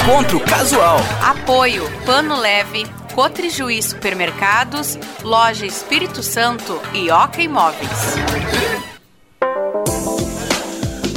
Encontro Casual. Apoio Pano Leve, Cotrijuí Supermercados, Loja Espírito Santo e Oca Imóveis.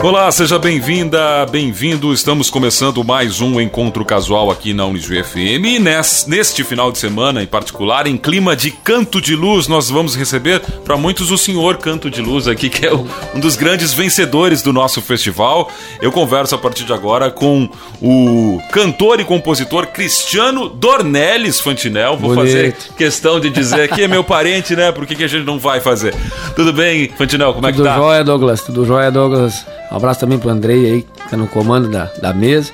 Olá, seja bem-vinda, bem-vindo. Estamos começando mais um encontro casual aqui na Unijuí FM. E neste final de semana, em particular, em clima de canto de luz, nós vamos receber para muitos o senhor Canto de Luz aqui, que é um dos grandes vencedores do nosso festival. Eu converso a partir de agora com o cantor e compositor Cristiano Dornelles Fantinel. Vou Bonito. fazer questão de dizer que é meu parente, né? Por que, que a gente não vai fazer? Tudo bem, Fantinel? Como é que Tudo tá? Tudo jóia, Douglas. Tudo jóia, Douglas. Um abraço também pro Andrei aí, que tá no comando da, da mesa.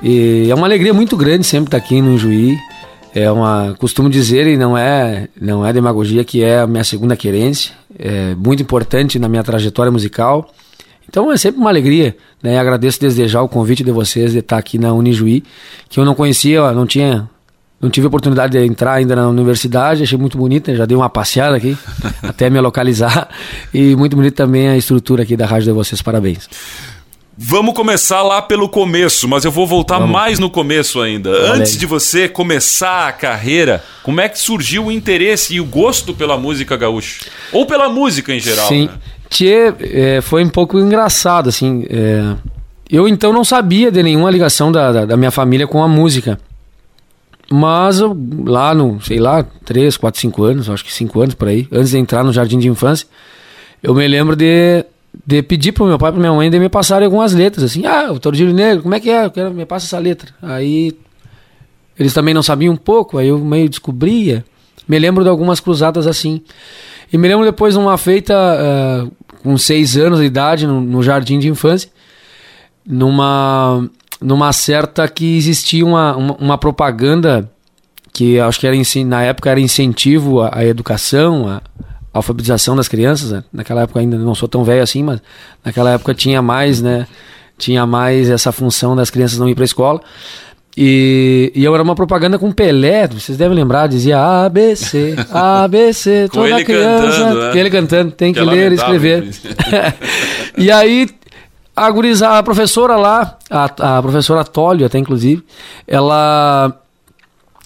E é uma alegria muito grande sempre estar tá aqui no Juí. É uma, costumo dizer, e não é, não é demagogia, que é a minha segunda querência. É muito importante na minha trajetória musical. Então é sempre uma alegria, né? Agradeço desde já o convite de vocês de estar tá aqui na Unijuí, que eu não conhecia, não tinha não tive a oportunidade de entrar ainda na universidade, achei muito bonita, já dei uma passeada aqui até me localizar. E muito bonita também a estrutura aqui da rádio de vocês, parabéns. Vamos começar lá pelo começo, mas eu vou voltar Vamos. mais no começo ainda. Antes de você começar a carreira, como é que surgiu o interesse e o gosto pela música gaúcha? Ou pela música em geral? Sim, né? Tchê, é, foi um pouco engraçado, assim. É, eu então não sabia de nenhuma ligação da, da, da minha família com a música. Mas eu, lá no, sei lá, 3, 4, 5 anos, acho que 5 anos por aí, antes de entrar no jardim de infância, eu me lembro de, de pedir pro meu pai e pra minha mãe de me passarem algumas letras, assim, ah, o Tordilho Negro, como é que é? Eu quero, me passa essa letra. Aí eles também não sabiam um pouco, aí eu meio descobria. Me lembro de algumas cruzadas assim. E me lembro depois de uma feita uh, com 6 anos de idade no, no jardim de infância, numa numa certa que existia uma, uma, uma propaganda que acho que era na época era incentivo à, à educação, à, alfabetização das crianças. Né? Naquela época ainda não sou tão velho assim, mas naquela época tinha mais, né? Tinha mais essa função das crianças não ir para a escola. E, e eu era uma propaganda com Pelé, vocês devem lembrar, dizia ABC, ABC, toda ele criança. Cantando, né? Ele cantando, tem que, que ler e escrever. e aí a, guriza, a professora lá, a, a professora Tólio até inclusive, ela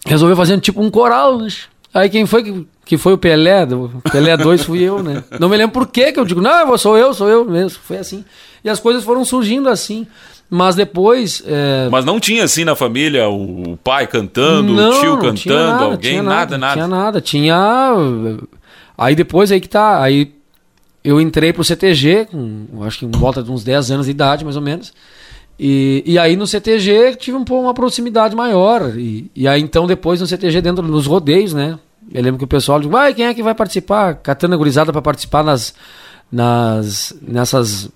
resolveu fazer tipo um coral. Né? Aí quem foi que, que foi o Pelé? O Pelé 2 fui eu, né? Não me lembro por que que eu digo, não, sou eu, sou eu mesmo. Foi assim. E as coisas foram surgindo assim. Mas depois. É... Mas não tinha assim na família o pai cantando, não, o tio cantando, nada, alguém, nada, nada, nada. Tinha nada. Tinha. Aí depois aí que tá. Aí eu entrei pro CTG, com, acho que em volta de uns 10 anos de idade, mais ou menos. E, e aí no CTG tive um uma proximidade maior. E, e aí então depois no CTG, dentro dos rodeios, né? Eu lembro que o pessoal disse, vai, quem é que vai participar? Catando gurizada para participar nas, nas, nessas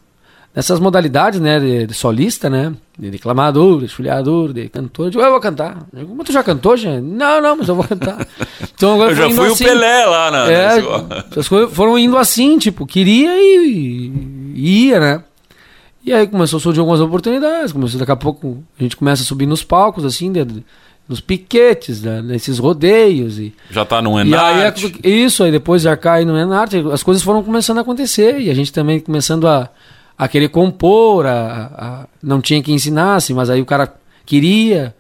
nessas modalidades, né, de, de, solista, né, de declamador, de esfoliador, de cantor, eu, digo, eu vou cantar. Eu digo, mas tu já cantou, gente? Não, não, mas eu vou cantar. Então agora eu já fui assim, o Pelé lá na, é, As coisas foram indo assim, tipo, queria e, e ia, né. E aí começou a surgir algumas oportunidades, começou daqui a pouco a gente começa a subir nos palcos, assim, de, de nos piquetes, né, nesses rodeios. E, Já tá no Enarte. E aí, isso, aí depois já cai no Enarte, as coisas foram começando a acontecer e a gente também começando a a querer compor, a, a, não tinha que ensinasse, mas aí o cara queria.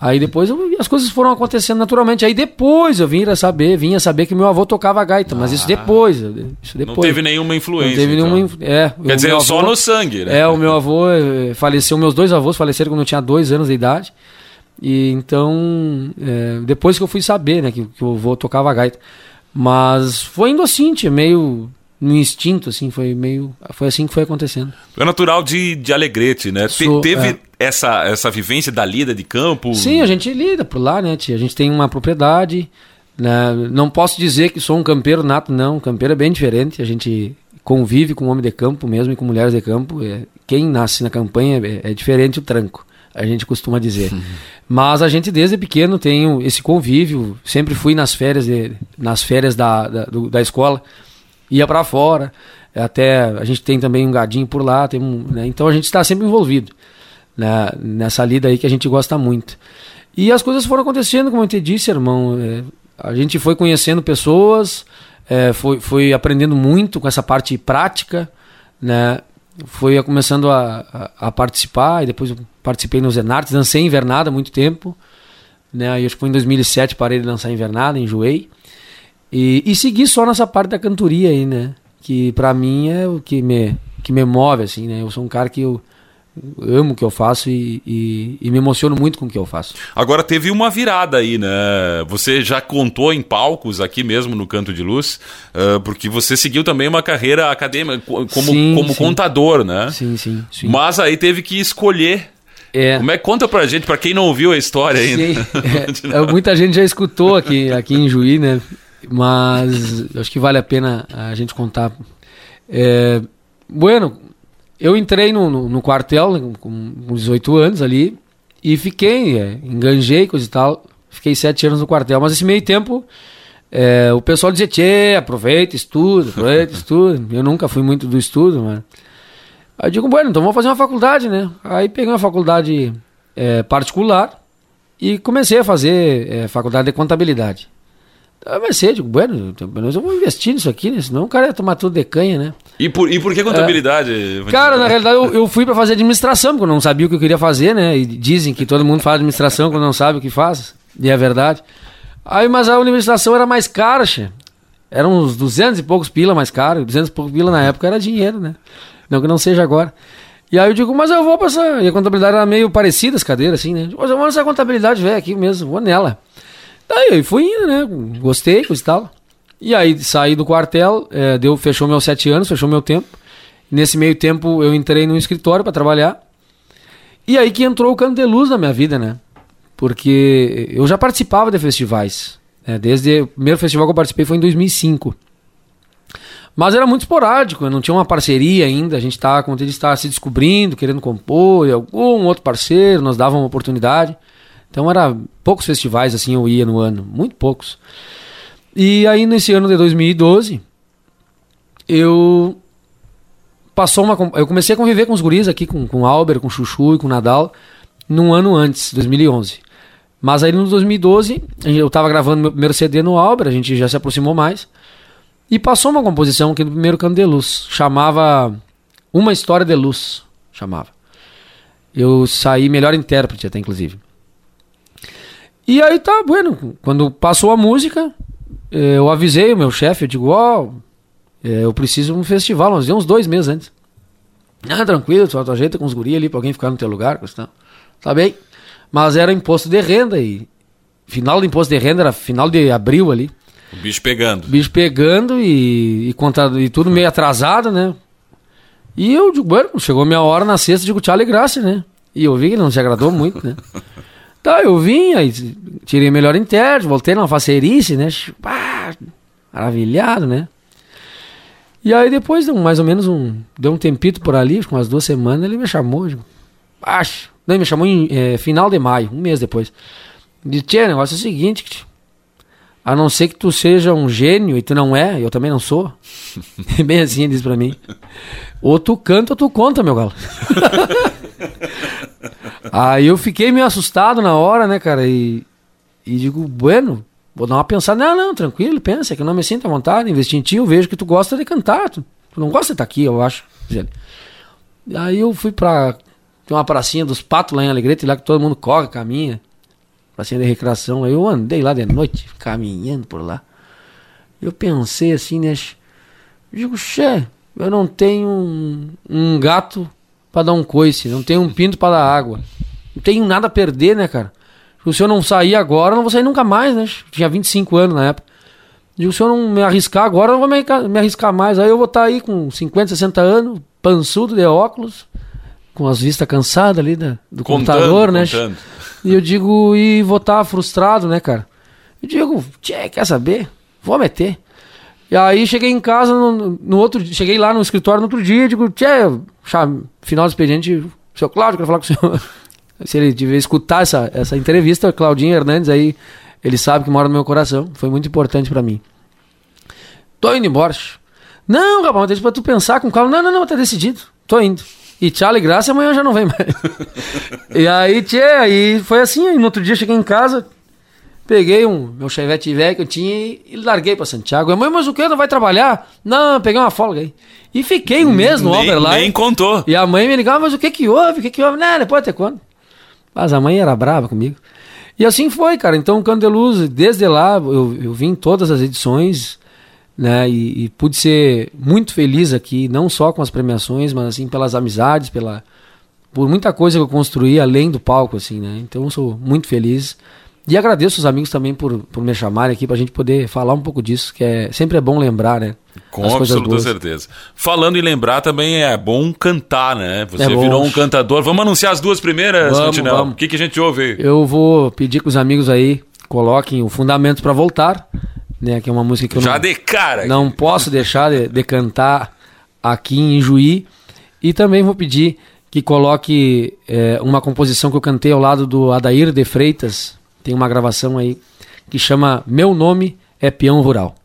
Aí depois eu, as coisas foram acontecendo naturalmente. Aí depois eu vim a saber, vinha saber que meu avô tocava gaita, mas isso ah. depois, isso depois. Não teve nenhuma influência. Não teve então. nenhuma, é, Quer dizer, avô, só no sangue, né? É, o meu avô eh, faleceu, meus dois avós faleceram quando eu tinha dois anos de idade. E então, é, depois que eu fui saber, né, que, que o avô tocava gaita. Mas foi indo assim, tinha meio no instinto, assim, foi meio. Foi assim que foi acontecendo. É natural de, de Alegrete, né? Sou, teve é. essa, essa vivência da lida de campo? Sim, a gente lida por lá, né, tia? A gente tem uma propriedade. Né? Não posso dizer que sou um campeiro nato, não. O campeiro é bem diferente. A gente convive com homem de campo mesmo e com mulheres de campo. É, quem nasce na campanha é, é diferente o tranco a gente costuma dizer. Uhum. Mas a gente desde pequeno tem esse convívio, sempre fui nas férias de, nas férias da, da, do, da escola ia para fora. Até a gente tem também um gadinho por lá, tem um, né? então a gente está sempre envolvido né? nessa lida aí que a gente gosta muito. E as coisas foram acontecendo, como eu te disse, irmão. É, a gente foi conhecendo pessoas, é, foi, foi aprendendo muito com essa parte prática, né? fui começando a, a, a participar, e depois participei no Zenartes, dancei invernada há muito tempo, né? Aí acho que foi em 2007 parei de dançar invernada, enjoei. E, e segui só nessa parte da cantoria aí, né? Que pra mim é o que me, que me move, assim, né? Eu sou um cara que eu amo o que eu faço e, e, e, me emociono muito com o que eu faço. Agora teve uma virada aí, né? Você já contou em palcos aqui mesmo no Canto de Luz, uh, porque você seguiu também uma carreira acadêmica como, sim, como sim. contador, né? Sim, sim, sim. Mas aí teve que escolher. É. Como é conta pra gente, pra quem não ouviu a história ainda? É, é, muita gente já escutou aqui, aqui em Juí, né? Mas acho que vale a pena a gente contar. É, bueno, eu entrei no, no, no quartel com 18 anos ali e fiquei, é, enganjei, coisa e tal. Fiquei sete anos no quartel, mas esse meio tempo é, o pessoal dizia, tchê, aproveita, estuda, aproveita, estuda. Eu nunca fui muito do estudo, mano. Aí eu digo, bueno, então vamos fazer uma faculdade, né? Aí peguei uma faculdade é, particular e comecei a fazer é, faculdade de contabilidade. Eu comecei, digo, bueno, eu vou investir nisso aqui, né? Senão o cara ia tomar tudo de canha, né? E por, e por que contabilidade? É. Cara, na realidade eu, eu fui para fazer administração, porque eu não sabia o que eu queria fazer, né? E dizem que todo mundo faz administração quando não sabe o que faz. E é verdade. Aí, mas a administração era mais cara, che. Eram uns 200 e poucos pila mais caro. 200 e poucos pila na época era dinheiro, né? Não que não seja agora. E aí eu digo, mas eu vou passar. E a contabilidade era meio parecida as cadeiras, assim, né? Mas eu vou nessa contabilidade velho aqui mesmo, vou nela. Daí eu fui indo, né? Gostei, coisa e tal. E aí saí do quartel, é, deu, fechou meus sete anos, fechou meu tempo. Nesse meio tempo eu entrei no escritório para trabalhar. E aí que entrou o canto de luz na minha vida, né? Porque eu já participava de festivais. Né? Desde o primeiro festival que eu participei foi em 2005. Mas era muito esporádico, não tinha uma parceria ainda. A gente estava, como eu disse, se descobrindo, querendo compor, e algum outro parceiro nos dava uma oportunidade. Então era poucos festivais assim eu ia no ano, muito poucos. E aí nesse ano de 2012, eu passou uma eu comecei a conviver com os guris aqui com com Albert, com Chuchu e com Nadal num ano antes, 2011. Mas aí no 2012, eu estava gravando meu primeiro CD no Albert, a gente já se aproximou mais. E passou uma composição aqui no primeiro Canto de Luz, chamava Uma História de Luz, chamava. Eu saí melhor intérprete até inclusive. E aí tá, bueno, quando passou a música, eh, eu avisei o meu chefe, eu digo, ó, oh, eu preciso de um festival, nós uns dois meses antes. Ah, tranquilo, tu ajeita com os guri ali pra alguém ficar no teu lugar, questão. Tá bem. Mas era imposto de renda e final do imposto de renda era final de abril ali. O bicho pegando. Bicho pegando e, e, e tudo meio atrasado, né? E eu digo, bueno, chegou minha hora na sexta, digo tchau e graça, né? E eu vi que não se agradou muito, né? Tá, eu vim, aí tirei melhor intérprete, voltei numa facerice, né? Maravilhado, né? E aí depois, mais ou menos um. Deu um tempito por ali, com umas duas semanas, ele me chamou. Digo, acho. Não, ele me chamou em é, final de maio, um mês depois. Disse, Tchê, o negócio é o seguinte, a não ser que tu seja um gênio, e tu não é, eu também não sou. Bem assim ele disse pra mim. Ou tu canta ou tu conta, meu galo. Aí eu fiquei meio assustado na hora, né, cara? E, e digo, bueno, vou dar uma pensada. Não, não, tranquilo, pensa, que eu não me sinto à vontade, investir em ti, eu vejo que tu gosta de cantar. Tu, tu não gosta de estar aqui, eu acho. Aí eu fui pra. Tem uma pracinha dos patos lá em Alegrete, lá que todo mundo corre, caminha. Pracinha de recreação. Aí eu andei lá de noite, caminhando por lá. Eu pensei assim, né? Digo, xé, eu não tenho um, um gato para dar um coice, não tenho um pinto para dar água. Não tenho nada a perder, né, cara? Se eu não sair agora, eu não vou sair nunca mais, né? Tinha 25 anos na época. Digo, se eu não me arriscar agora, eu não vou me arriscar mais. Aí eu vou estar tá aí com 50, 60 anos, pançudo de óculos, com as vistas cansadas ali da, do contando, computador, né? Contando. E eu digo, e vou estar tá frustrado, né, cara? Eu digo, tchê, quer saber? Vou meter. E aí cheguei em casa no, no outro cheguei lá no escritório no outro dia, digo, tchê, final do expediente, seu Cláudio, quero falar com o senhor. Se ele tiver escutar essa, essa entrevista, Claudinho Hernandes aí, ele sabe que mora no meu coração. Foi muito importante para mim. Tô indo embora. Não, rapaz, deixa pra tu pensar com calma. Não, não, não, tá decidido. Tô indo. E tchau e graça, amanhã já não vem mais. e aí, tchê, aí foi assim. Aí no outro dia cheguei em casa, peguei um meu chevette velho que eu tinha e, e larguei pra Santiago. Mãe, mas o que? Não vai trabalhar? Não, peguei uma folga aí. E fiquei um mês no nem, Overline. nem contou. E a mãe me ligava, mas o que que houve? O que que houve? Não, depois até quando? Mas a mãe era brava comigo. E assim foi, cara. Então, o Canto de Luz, desde lá, eu, eu vim em todas as edições, né? E, e, pude ser muito feliz aqui, não só com as premiações, mas assim, pelas amizades, pela, por muita coisa que eu construí além do palco, assim, né? Então, eu sou muito feliz. E agradeço os amigos também por, por me chamarem aqui pra gente poder falar um pouco disso, que é sempre é bom lembrar, né? Com absoluta certeza. Falando em lembrar, também é bom cantar, né? Você É virou um cantador. Vamos anunciar as duas primeiras, Vamos, Fantinel? vamos. O que, que a gente ouve? Eu vou pedir que os amigos aí coloquem o Fundamentos pra Voltar, né? Que é uma música que eu Já não, de cara. não posso deixar de, de cantar aqui em Juí. E também vou pedir que coloque é, uma composição que eu cantei ao lado do Adair de Freitas. Tem uma gravação aí que chama Meu Nome é Peão Rural.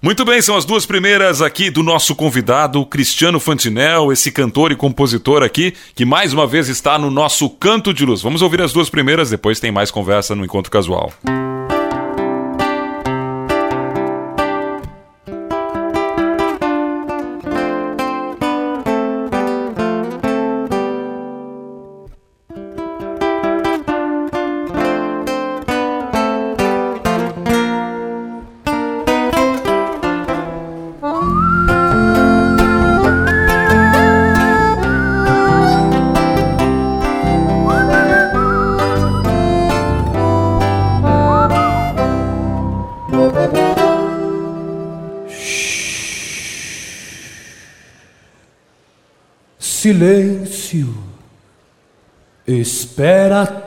Muito bem, são as duas primeiras aqui do nosso convidado, Cristiano Fantinel, esse cantor e compositor aqui, que mais uma vez está no nosso Canto de Luz. Vamos ouvir as duas primeiras, depois tem mais conversa no Encontro Casual. Silêncio,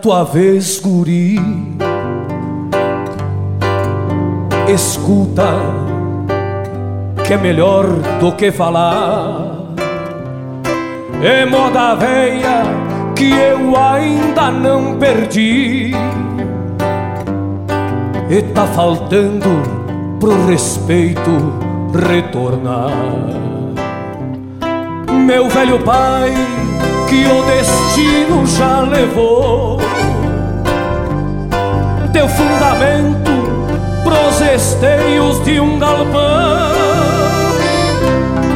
tua vez, guri. Escuta, que é melhor do que falar. É moda velha que eu ainda não perdi. E tá faltando pro respeito retornar. Meu velho pai, que o destino já levou, deu fundamento pros esteios de um galpão,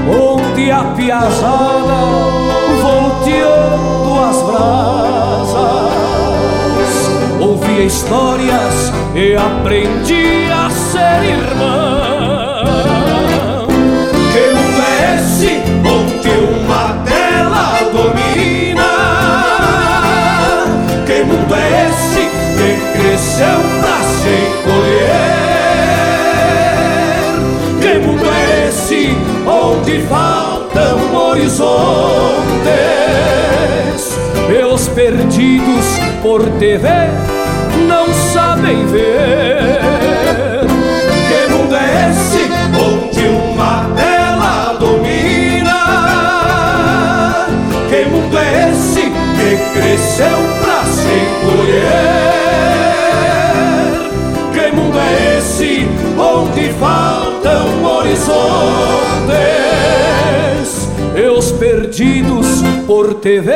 onde a piazada volteando as brasas, ouvia histórias e aprendi a ser irmão. Que mundo cresceu pra se encolher? Que mundo é esse onde faltam horizontes? Meus perdidos por TV não sabem ver. Que mundo é esse onde uma tela domina? Que mundo é esse que cresceu pra se encolher? Horizontes? E os perdidos por TV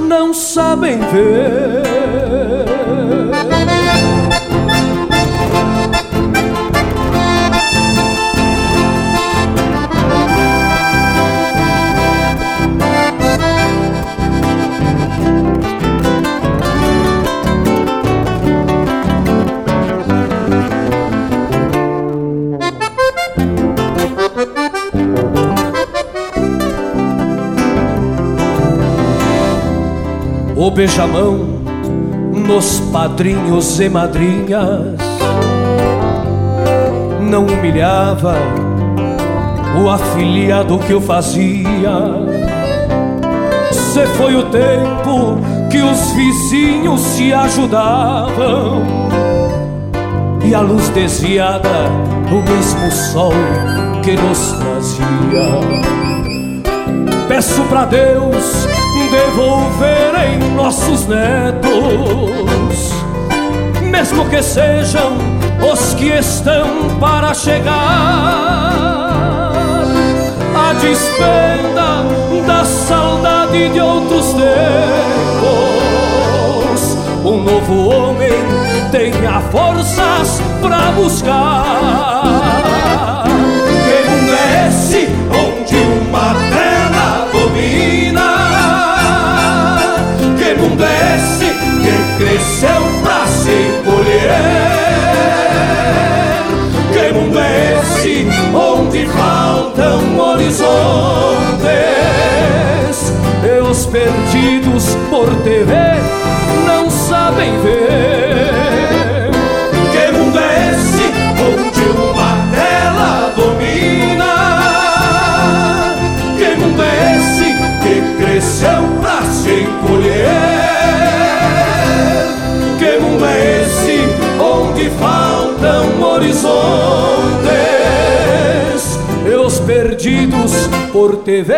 não sabem ver. O beijamão nos padrinhos e madrinhas não humilhava o afiliado que o fazia. Se foi o tempo que os vizinhos se ajudavam e a luz desviada o mesmo sol que nos trazia. Peço pra Deus devolver em nossos netos, mesmo que sejam os que estão para chegar, a despenda da saudade de outros tempos, um novo homem tenha forças pra buscar. Que mundo é esse onde uma terra domina? Esse que cresceu pra se colher? Que mundo é esse onde faltam horizontes? E os perdidos por TV não sabem ver. Horizontes? E os perdidos por TV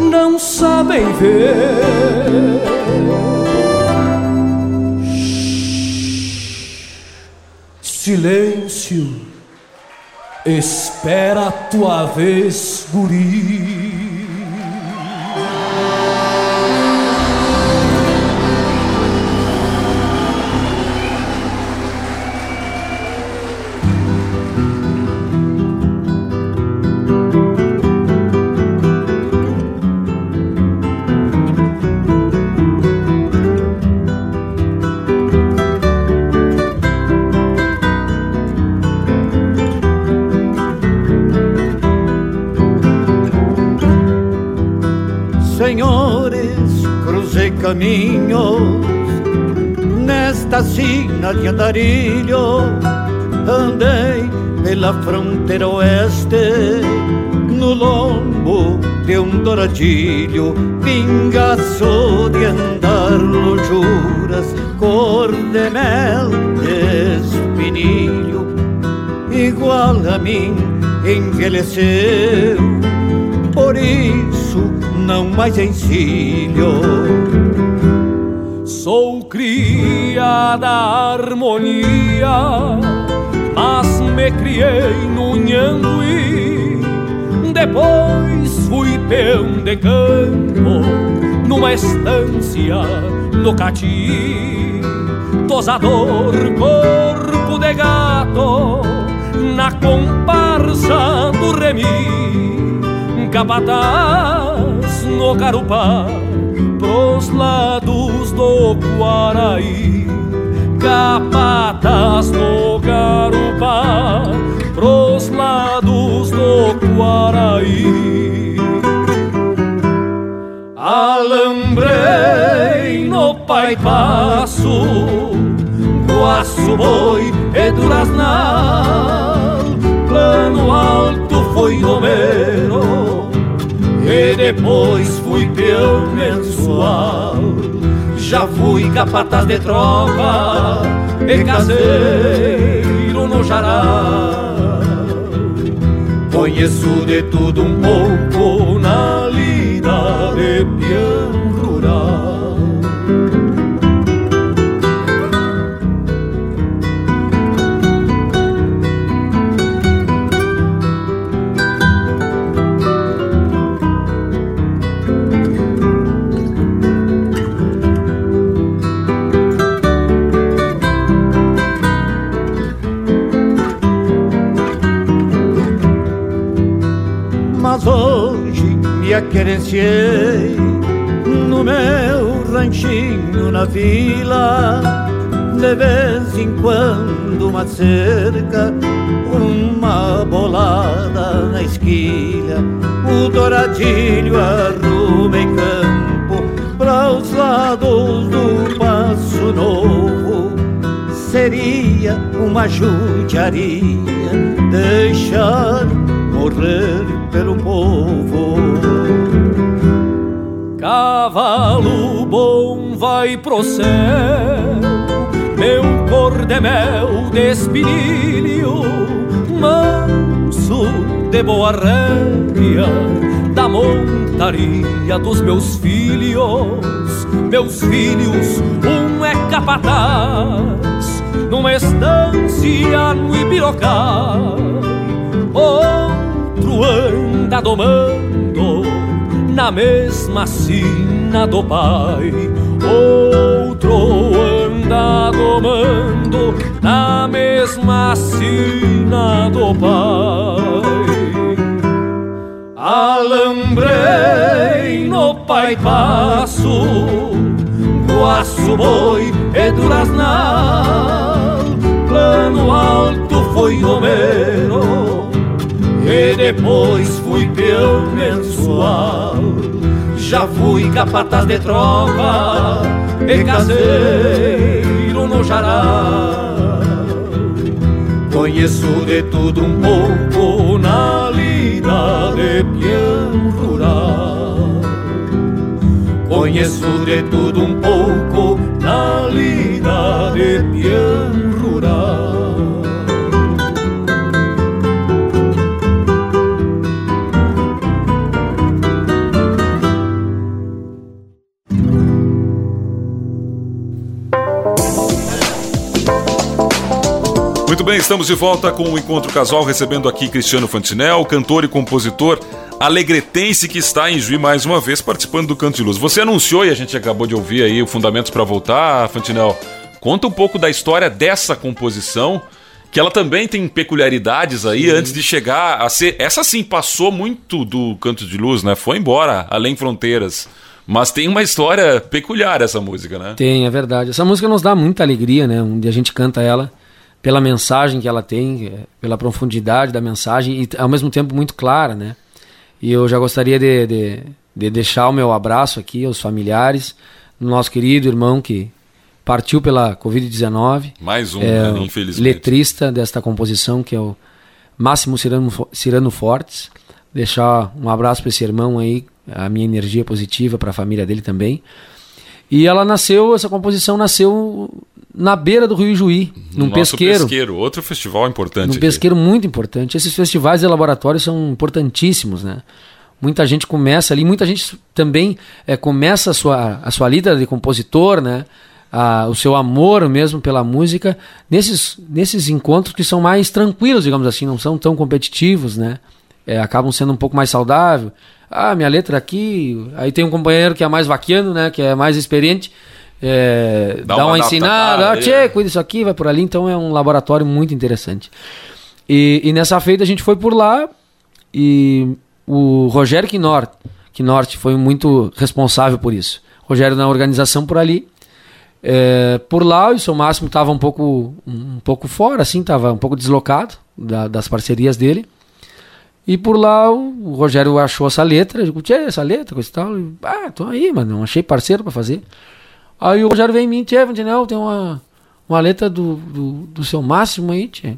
não sabem ver. Silêncio, espera a tua vez, guri. Caminhos nesta sina de andarilho. Andei pela fronteira oeste, no lombo de um douradilho, pingaço de andar lonjuras, cor de mel de espinilho, igual a mim envelheceu, por isso não mais encilho. Cria da harmonia, mas me criei no Nhanguí. Depois fui peão de campo, numa estância no Cati. Tosador, corpo de gato, na comparsa do remi. Capataz no Carupá, pros lados do Guaraí. Capataz no Carupá, pros lados do Guaraí. Alambrei no Pai Passo, Guaço Boi e Duraznal, plano alto foi Homero e depois fui peão mensual. Já fui capataz de tropa e caseiro no Jará. Conheço de tudo um pouco na lida de peão me aquerenciei no meu ranchinho na vila. De vez em quando uma cerca, uma bolada na esquilha, o douradilho arruma em campo para os lados do Passo Novo. Seria uma judiaria deixar morrer pelo povo. Cavalo bom vai pro céu, meu cor de mel de espinilho, manso de boa rédea, da montaria dos meus filhos. Meus filhos, um é capataz, numa estância no Ibirocá, outro anda domando na mesma sina do pai. Outro anda domando mesma sina do pai. Alambrei no pai passo, guaço boi e duraznal, plano alto foi Homero, e depois fui peão mensual. Já fui capataz de tropa e caseiro no jará. Conheço de tudo um pouco na lida de peão rural. Conheço de tudo um pouco na lida de peão rural. Bem, estamos de volta com o Encontro Casual, recebendo aqui Cristiano Fantinel, cantor e compositor alegretense que está em Juí mais uma vez participando do Canto de Luz. Você anunciou e a gente acabou de ouvir aí o Fundamentos para Voltar, Fantinel. Conta um pouco da história dessa composição, que ela também tem peculiaridades aí sim. antes de chegar a ser. Essa sim passou muito do Canto de Luz, né? Foi embora, além fronteiras. Mas tem uma história peculiar essa música, né? Tem, é verdade. Essa música nos dá muita alegria, né? Um dia a gente canta ela pela mensagem que ela tem, é, pela profundidade da mensagem e ao mesmo tempo muito clara, né? E eu já gostaria de, de, de deixar o meu abraço aqui aos familiares, do nosso querido irmão que partiu pela Covid-19. Mais um, é, né? infelizmente. Letrista desta composição, que é o Máximo Cirano, Cirano Fortes. Deixar um abraço para esse irmão aí, a minha energia positiva para a família dele também. E ela nasceu, essa composição nasceu na beira do Rio Juí, num pesqueiro. pesqueiro. Outro festival importante. Num aqui. pesqueiro muito importante. Esses festivais de laboratório são importantíssimos, né? Muita gente começa ali, muita gente também é, começa a sua, a sua lida de compositor, né? A, o seu amor mesmo pela música nesses, nesses encontros que são mais tranquilos, digamos assim, não são tão competitivos, né? É, acabam sendo um pouco mais saudável. Ah, minha letra aqui. Aí tem um companheiro que é mais vaquiano, né? Que é mais experiente é, dá, dá, uma, uma ensinada, ah, tchê, cuida isso aqui, vai por ali. Então é um laboratório muito interessante. E, e nessa feita a gente foi por lá e o Rogério Quinort, Quinort foi muito responsável por isso. Rogério na organização por ali. É, por lá o seu Máximo estava um pouco, um pouco fora, assim, estava um pouco deslocado da, das parcerias dele. E por lá o Rogério achou essa letra, eu digo, essa letra, coisa e tal. ah, tô aí, mano, não achei parceiro para fazer. Aí o Rogério vem em mim, Tchê, Vantinel, tem uma, uma letra do, do, do seu máximo aí, Tchê.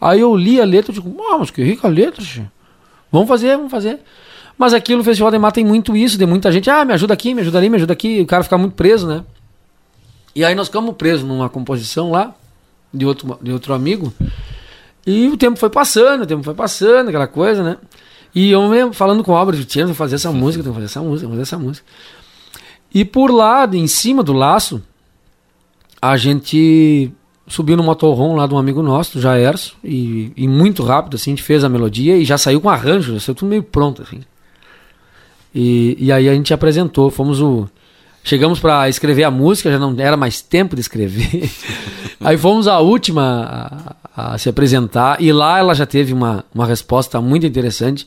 Aí eu li a letra e digo, ah, mas que rica letra, Tchê. Vamos fazer, vamos fazer. Mas aqui no Festival de Mar tem muito isso, de muita gente, ah, me ajuda aqui, me ajuda ali, me ajuda aqui, o cara fica muito preso, né? E aí nós ficamos presos numa composição lá, de outro, de outro amigo, e o tempo foi passando, o tempo foi passando, aquela coisa, né? E eu mesmo falando com o Álvaro, tinha que fazer essa música, tem que fazer essa música, fazer essa música. E por lá, em cima do laço, a gente subiu no motorhome lá de um amigo nosso, do Jaerso, e, e muito rápido, assim, a gente fez a melodia e já saiu com arranjo, já saiu tudo meio pronto, assim. E, e aí a gente apresentou, fomos o... Chegamos para escrever a música, já não era mais tempo de escrever. aí fomos a última a, a, se apresentar, e lá ela já teve uma, uma resposta muito interessante,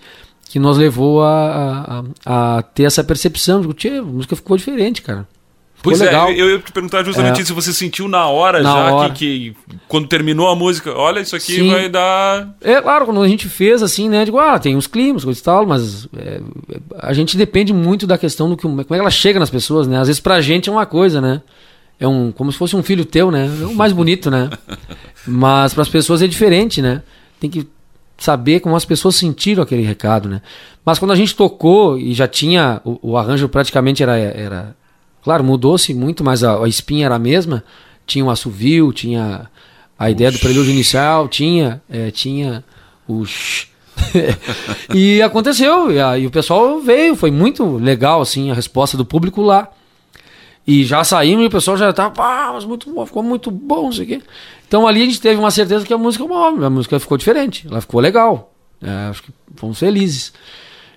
que nos levou a, a, a ter essa percepção de que a música ficou diferente, cara. Ficou pois é, legal. é, eu ia te perguntar justamente é. se você sentiu na hora na já hora. Que, que, quando terminou a música, olha, isso aqui Sim. vai dar. É claro, quando a gente fez assim, né? Digo, ah, tem os climas, coisa e tal, mas é, a gente depende muito da questão do que. Como é que ela chega nas pessoas, né? Às vezes pra gente é uma coisa, né? É um, como se fosse um filho teu, né? É o mais bonito, né? Mas para as pessoas é diferente, né? Tem que saber como as pessoas sentiram aquele recado, né? Mas quando a gente tocou e já tinha o, o arranjo praticamente era era claro mudou-se muito, mas a, a, espinha era a mesma. Tinha o um assovio, tinha a ideia do prelúdio inicial, tinha é, tinha o e aconteceu e, a, e o pessoal veio, foi muito legal assim a resposta do público lá. E já saímos e o pessoal já estava, ah, mas muito bom, ficou muito bom, não sei o quê. Então ali a gente teve uma certeza que a música, a música ficou diferente, ela ficou legal. É, acho que fomos felizes.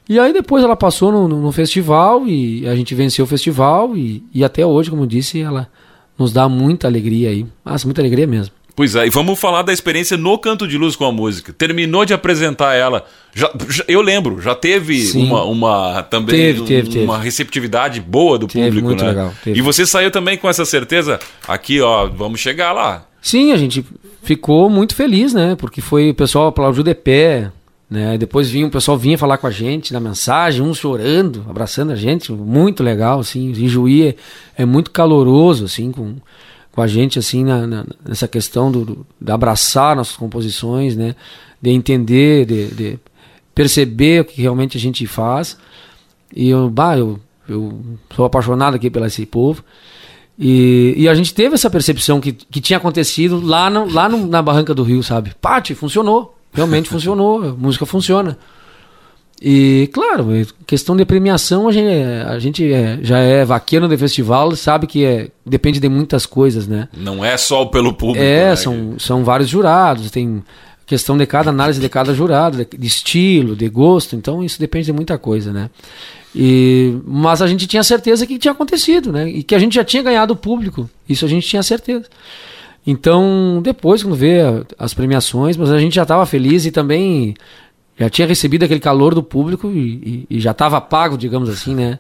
E aí depois ela passou no, no, no, festival e a gente venceu o festival e, e até hoje, como disse, ela nos dá muita alegria aí. Nossa, muita alegria mesmo. Pois é, e vamos falar da experiência no Canto de Luz com a música. Terminou de apresentar ela. Já, já- eu lembro, já teve Sim. uma, uma também Teve, teve, uma teve. receptividade boa do público, muito né? legal. E você saiu também com essa certeza, aqui, ó, vamos chegar lá. Sim, a gente ficou muito feliz, né? Porque foi o pessoal aplaudiu de pé, né? Depois vinha, o pessoal vinha falar com a gente na mensagem, uns chorando, abraçando a gente, muito legal, assim. O Juí é, é muito caloroso, assim, com, com a gente, assim, na, na- nessa questão do, do- de abraçar nossas composições, né? De entender, de, de perceber o que realmente a gente faz. E eu, bah, eu, eu sou apaixonado aqui pelo esse povo. E, e a gente teve essa percepção que, que tinha acontecido lá, no, lá no- na Barranca do Rio, sabe? Pati, funcionou. Realmente funcionou. A música funciona. E, claro, é questão de premiação, a gente, a gente é- já é vaqueiro de festival, sabe que é, depende de muitas coisas, né? Não é só pelo público. É, né? são, são vários jurados, tem questão de cada análise de cada jurado, de, de estilo, de gosto, então isso depende de muita coisa, né? E, mas a gente tinha certeza que tinha acontecido, né? E que a gente já tinha ganhado o público, isso a gente tinha certeza. Então, depois, quando vê as premiações, mas a gente já estava feliz e também já tinha recebido aquele calor do público e, e- e já estava pago, digamos assim, né?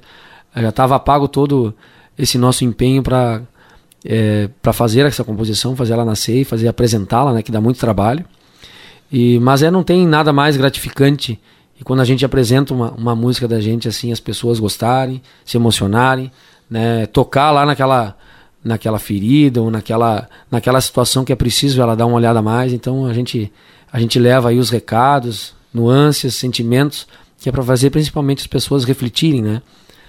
Já estava pago todo esse nosso empenho para para fazer essa composição, fazer ela nascer e fazer apresentá-la, né? Que dá muito trabalho. E, mas é, não tem nada mais gratificante e quando a gente apresenta uma, uma música da gente assim, as pessoas gostarem, se emocionarem, né? Tocar lá naquela naquela ferida ou naquela naquela situação que é preciso ela dar uma olhada mais. Então a gente a gente leva aí os recados, nuances, sentimentos que é para fazer principalmente as pessoas refletirem, né?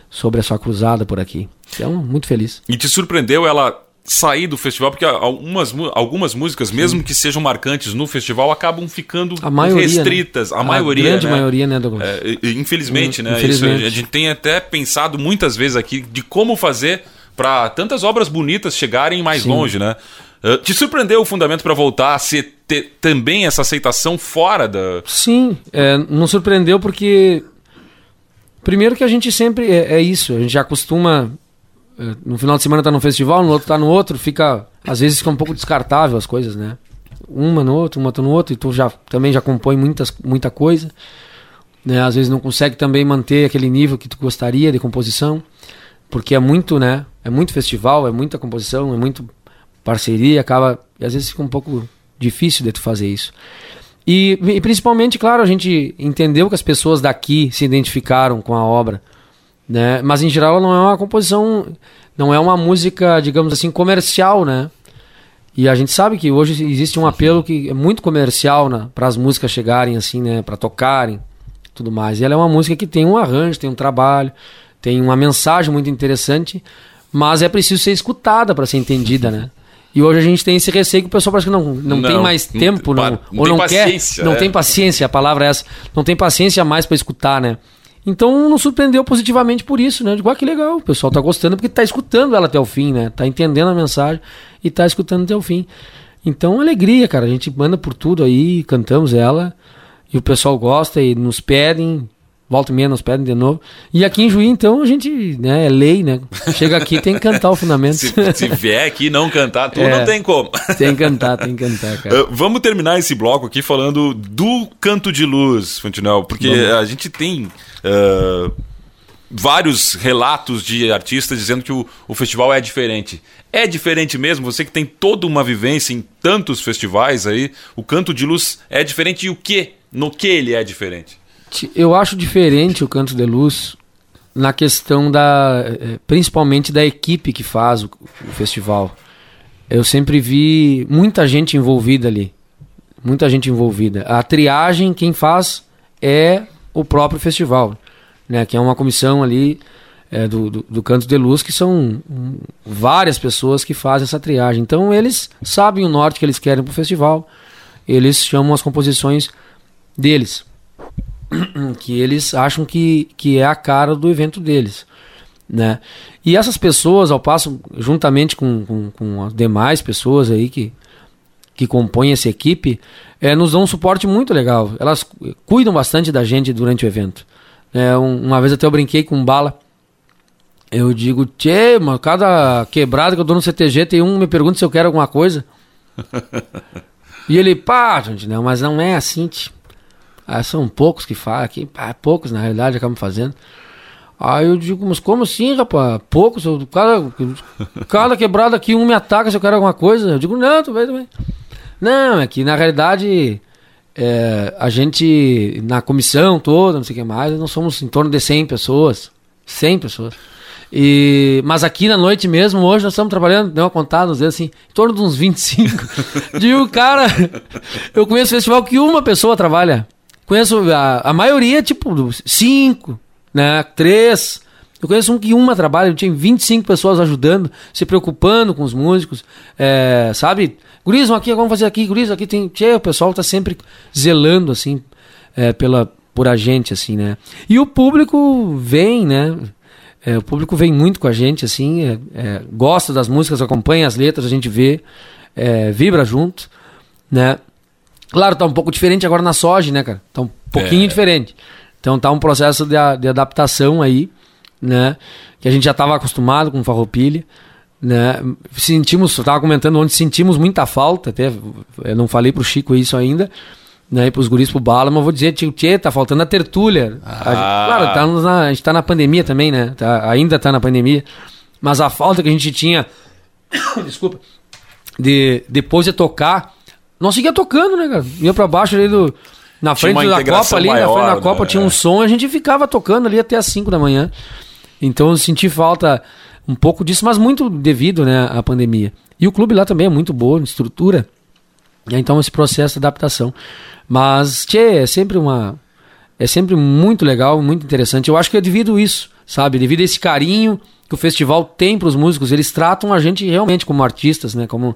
Sobre a sua cruzada por aqui. Então, muito feliz. E te surpreendeu ela sair do festival? Porque algumas, algumas músicas, mesmo que sejam marcantes no festival, acabam ficando A maioria, restritas. né? A maioria. grande né? maioria, né, Douglas? É, infelizmente, Hum, né? infelizmente. Isso, a gente tem até pensado muitas vezes aqui de como fazer para tantas obras bonitas chegarem mais Sim. longe, né? Uh, te surpreendeu o fundamento para voltar a ser ter também essa aceitação fora da. Sim, é, não surpreendeu porque. Primeiro que a gente sempre. É, é isso, a gente já acostuma. é, no final de semana tá num festival, no outro tá no outro, fica. Às vezes fica um pouco descartável as coisas, né? Uma no outro, uma no outro, e tu já, também já compõe muitas, muita coisa. Né? Às vezes não consegue também manter aquele nível que tu gostaria de composição, porque é muito, né? É muito festival, é muita composição, é muito parceria, acaba. E às vezes fica um pouco difícil de tu fazer isso. E, e principalmente, claro, a gente entendeu que as pessoas daqui se identificaram com a obra, né? Mas em geral ela não é uma composição, não é uma música, digamos assim, comercial, né? E a gente sabe que hoje existe um apelo que é muito comercial né, para as músicas chegarem assim, né, para tocarem, tudo mais. E ela é uma música que tem um arranjo, tem um trabalho, tem uma mensagem muito interessante, mas é preciso ser escutada para ser entendida, né? E hoje a gente tem esse receio que o pessoal parece que não, não, tem Não, mais não- tempo, não, não ou tem não paciência, quer, não é. tem paciência, a palavra é essa, não tem paciência mais para escutar, né? Então nos surpreendeu positivamente por isso, né? Digo, ah, que legal, o pessoal tá gostando porque tá escutando ela até o fim, né? Tá entendendo a mensagem e tá escutando até o fim. Então, alegria, cara. A gente manda por tudo aí, cantamos ela e o pessoal gosta e nos pedem, volta e meia nos pedem de novo. E aqui em Juí, então, a gente, né, é lei, né? Chega aqui tem que cantar o fundamento. Se, se vier aqui e não cantar, tu É. não tem como. tem que cantar, tem que cantar, cara. Uh, vamos terminar esse bloco aqui falando do canto de luz, Fantinel, porque a gente tem uh, vários relatos de artistas dizendo que o, o festival é diferente. É diferente mesmo? Você que tem toda uma vivência em tantos festivais aí, o canto de luz é diferente e o que? No que ele é diferente? Eu acho diferente o Canto de Luz na questão da. eh, principalmente da equipe que faz o, o festival. Eu sempre vi muita gente envolvida ali. Muita gente envolvida. A triagem, quem faz é o próprio festival. Né? Que é uma comissão ali eh, do, do, do Canto de Luz, que são várias pessoas que fazem essa triagem. Então eles sabem o norte que eles querem para o festival. Eles chamam as composições deles que eles acham que, que é a cara do evento deles. Né? E essas pessoas, ao passo, juntamente com, com, com as demais pessoas aí que, que compõem essa equipe, eh, nos dão um suporte muito legal. Elas cu- cuidam bastante da gente durante o evento. É, um- uma vez até eu brinquei com um bala. Eu digo, tchê, mas cada quebrada que eu dou no CTG tem um me pergunta se eu quero alguma coisa. e ele, pá, gente, não, mas não é assim, tio. Ah, são poucos que fazem aqui, pá, poucos na realidade acabam fazendo. Aí eu digo, mas como assim, rapaz? Poucos, cara, cada quebrado aqui, um me ataca se eu quero alguma coisa. Eu digo, não, tu vai, tu vai. Não, é que na realidade é, a gente, na comissão toda, não sei o que mais, nós somos em torno de 100 pessoas. 100 pessoas. E, mas aqui na noite mesmo, hoje nós estamos trabalhando, deu uma contada, nos assim, em torno de uns 25. Digo, cara, eu conheço festival que uma pessoa trabalha. Conheço a, a maioria, tipo, cinco, né? Três. Eu conheço um que uma trabalha, tinha 25 pessoas ajudando, se preocupando com os músicos, é, sabe? Guris, aqui, vamos fazer aqui, guris, aqui tem. Tchê, o pessoal tá sempre zelando, assim, é, pela, por a gente, assim, né? E o público vem, né? É, o público vem muito com a gente, assim, é, é gosta das músicas, acompanha as letras, a gente vê, é, vibra junto, né? Claro, tá um pouco diferente agora na soja, né, cara? Tá um pouquinho é. diferente. Então tá um processo de, de adaptação aí, né? Que a gente já estava acostumado com farroupilha, né? Sentimos, eu tava comentando onde sentimos muita falta, até eu não falei pro Chico isso ainda, né? E pros guris pro bala, mas vou dizer, tio, tchê, tá faltando a tertúlia. Ah. A gente, claro, tá na, a gente tá na pandemia também, né? Tá, ainda tá na pandemia. Mas a falta que a gente tinha, desculpa, de depois de tocar nós seguia tocando, né, cara? Ia pra baixo ali do. Na frente da Copa ali, maior, na frente da Copa né? tinha um som, a gente ficava tocando ali até as 5 da manhã. Então eu senti falta um pouco disso, mas muito devido, né, à pandemia. E o clube lá também é muito bom, estrutura. Então esse processo de adaptação. Mas, tchê, é sempre uma. É sempre muito legal, muito interessante. Eu acho que é devido isso, sabe? Devido a esse carinho que o festival tem para os músicos. Eles tratam a gente realmente como artistas, né? Como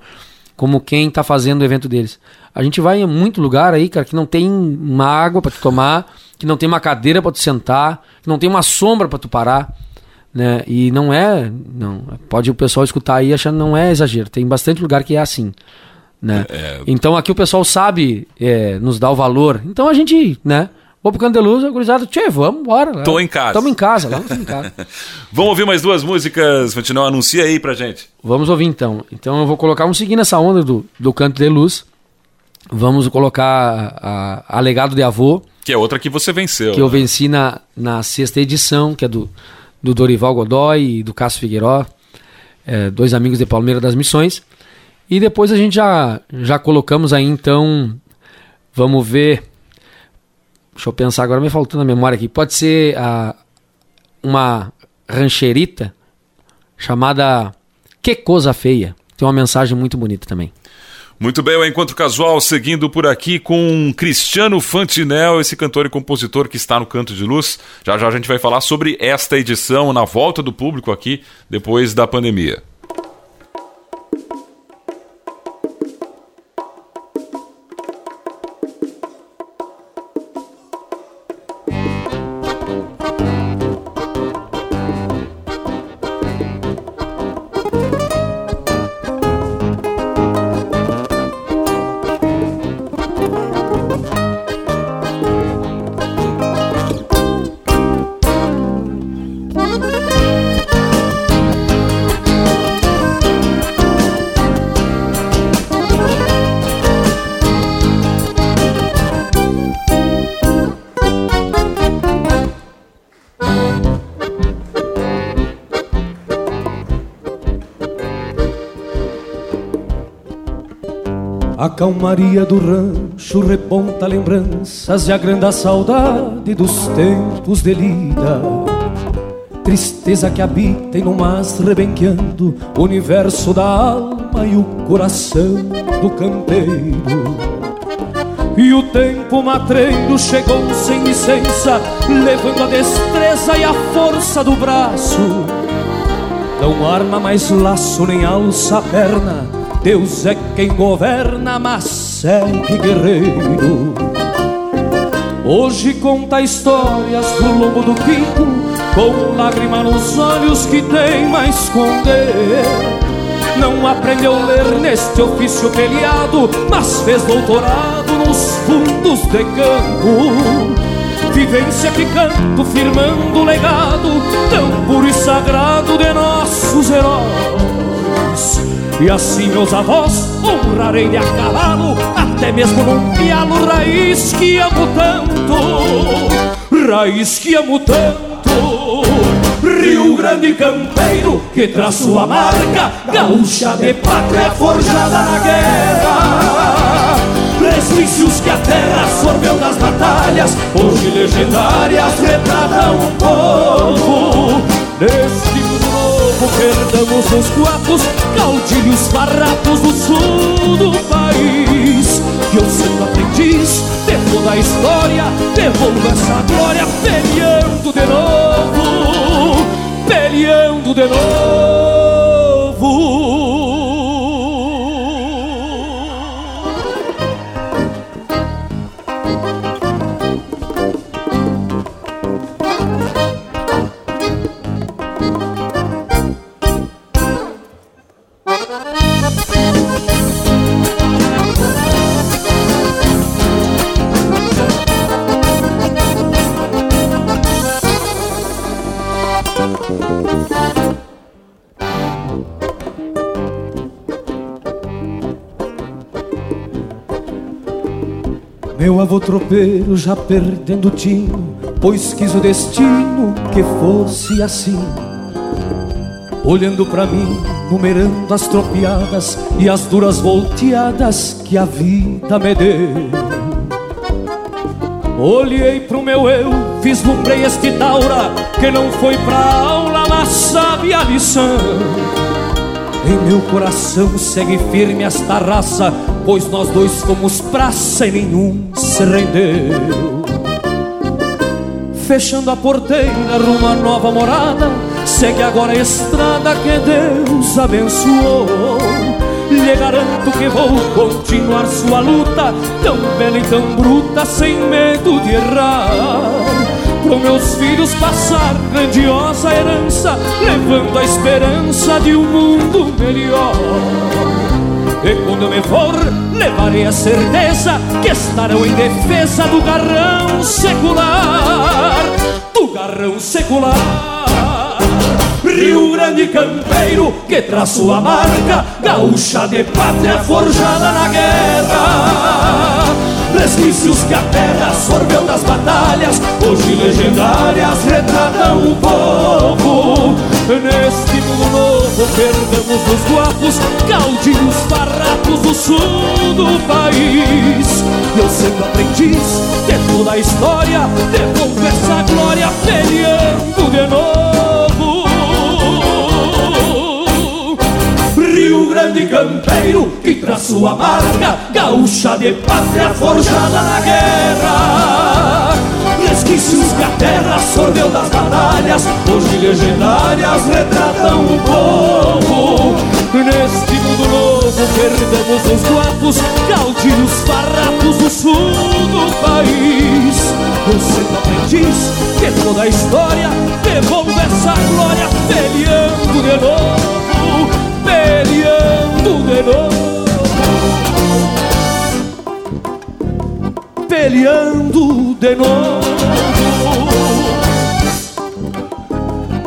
como quem está fazendo o evento deles. A gente vai em muito lugar aí, cara, que não tem uma água para tu tomar, que não tem uma cadeira para tu sentar, que não tem uma sombra para tu parar, né? E não é, não, pode o pessoal escutar aí achando não é exagero. Tem bastante lugar que é assim, né? É... é. Então aqui o pessoal sabe é, nos dar o valor. Então a gente, né? Vou pro Candeluz, gurizada, tchê, vamos embora. Né? Tô em casa. Tamo em casa, lá em casa. vamos ouvir mais duas músicas, Fantinão, anuncia aí pra gente. Vamos ouvir então. Então eu vou colocar, vamos seguir nessa onda do, do Canto de Luz. Vamos colocar a, a, Legado de Avô. Que é outra que você venceu. Que né? eu venci na, na sexta edição, que é do, do Dorival Godoy e do Cássio Figueiró, é, dois amigos de Palmeira das Missões. E depois a gente já, já colocamos aí então, vamos ver Deixa eu pensar agora, me faltando a memória aqui. Pode ser a, uma rancherita chamada Que Coisa Feia. Tem uma mensagem muito bonita também. Muito bem, o Encontro Casual seguindo por aqui com Cristiano Fantinel, esse cantor e compositor que está no Canto de Luz. Já já a gente vai falar sobre esta edição na volta do público aqui depois da pandemia. Calmaria do rancho reponta lembranças e agranda a saudade dos tempos de lida. Tristeza que habita e no mas rebenqueando o universo da alma e o coração do campeiro. E o tempo matreiro chegou sem licença, levando a destreza e a força do braço. Não arma mais laço nem alça a perna Deus é quem governa, mas segue guerreiro. Hoje conta histórias do lombo do pico, com lágrima nos olhos que tem a esconder. Não aprendeu a ler neste ofício peleado, mas fez doutorado nos fundos de campo. Vivência que canto, firmando o legado tão puro e sagrado de nossos heróis E assim meus avós honrarei de a cavalo Até mesmo num pialo raiz que amo tanto. Raiz que amo tanto. Rio Grande campeiro que traz sua marca Gaúcha de pátria forjada na guerra. Resquícios que a terra sorveu das batalhas Hoje legendárias retratam um povo. Neste mundo novo perdamos os guapos Caudilhos farrapos do sul do país. Que eu sendo aprendiz de toda a história Devolvo essa glória peleando de novo Peleando de novo Avô tropeiro já perdendo o tino, pois quis o destino que fosse assim. Olhando para mim, numerando as tropiadas e as duras volteadas que a vida me deu. Olhei pro meu eu, vislumbrei este taura que não foi pra aula, mas sabe a lição. Em meu coração segue firme esta raça, pois nós dois fomos praça e nenhum se rendeu. Fechando a porteira à nova morada, segue agora a estrada que Deus abençoou. Lhe garanto que vou continuar sua luta, tão bela e tão bruta, sem medo de errar. Pro meus filhos passar grandiosa herança, levando a esperança de um mundo melhor. E quando eu me for, levarei a certeza que estarão em defesa do garrão secular. Do garrão secular. Rio Grande campeiro que traz sua marca, gaúcha de pátria forjada na guerra. Resquícios que a terra sorveu das batalhas, hoje legendárias retratam o povo. Neste mundo perdemos os guapos, caudilhos farrapos do sul do país. Eu sendo aprendiz de toda a história, devolvo essa glória peleando de novo. Rio Grande campeiro que traz sua marca, gaúcha de pátria forjada na guerra. Resquícios que a terra sorveu das batalhas, hoje legendárias retratam o povo. Neste mundo novo perdemos os guapos, caudilhos farrapos do sul do país. Eu sendo aprendiz de toda a história, devolvo essa glória peleando de novo, peleando de novo. Peleando de novo,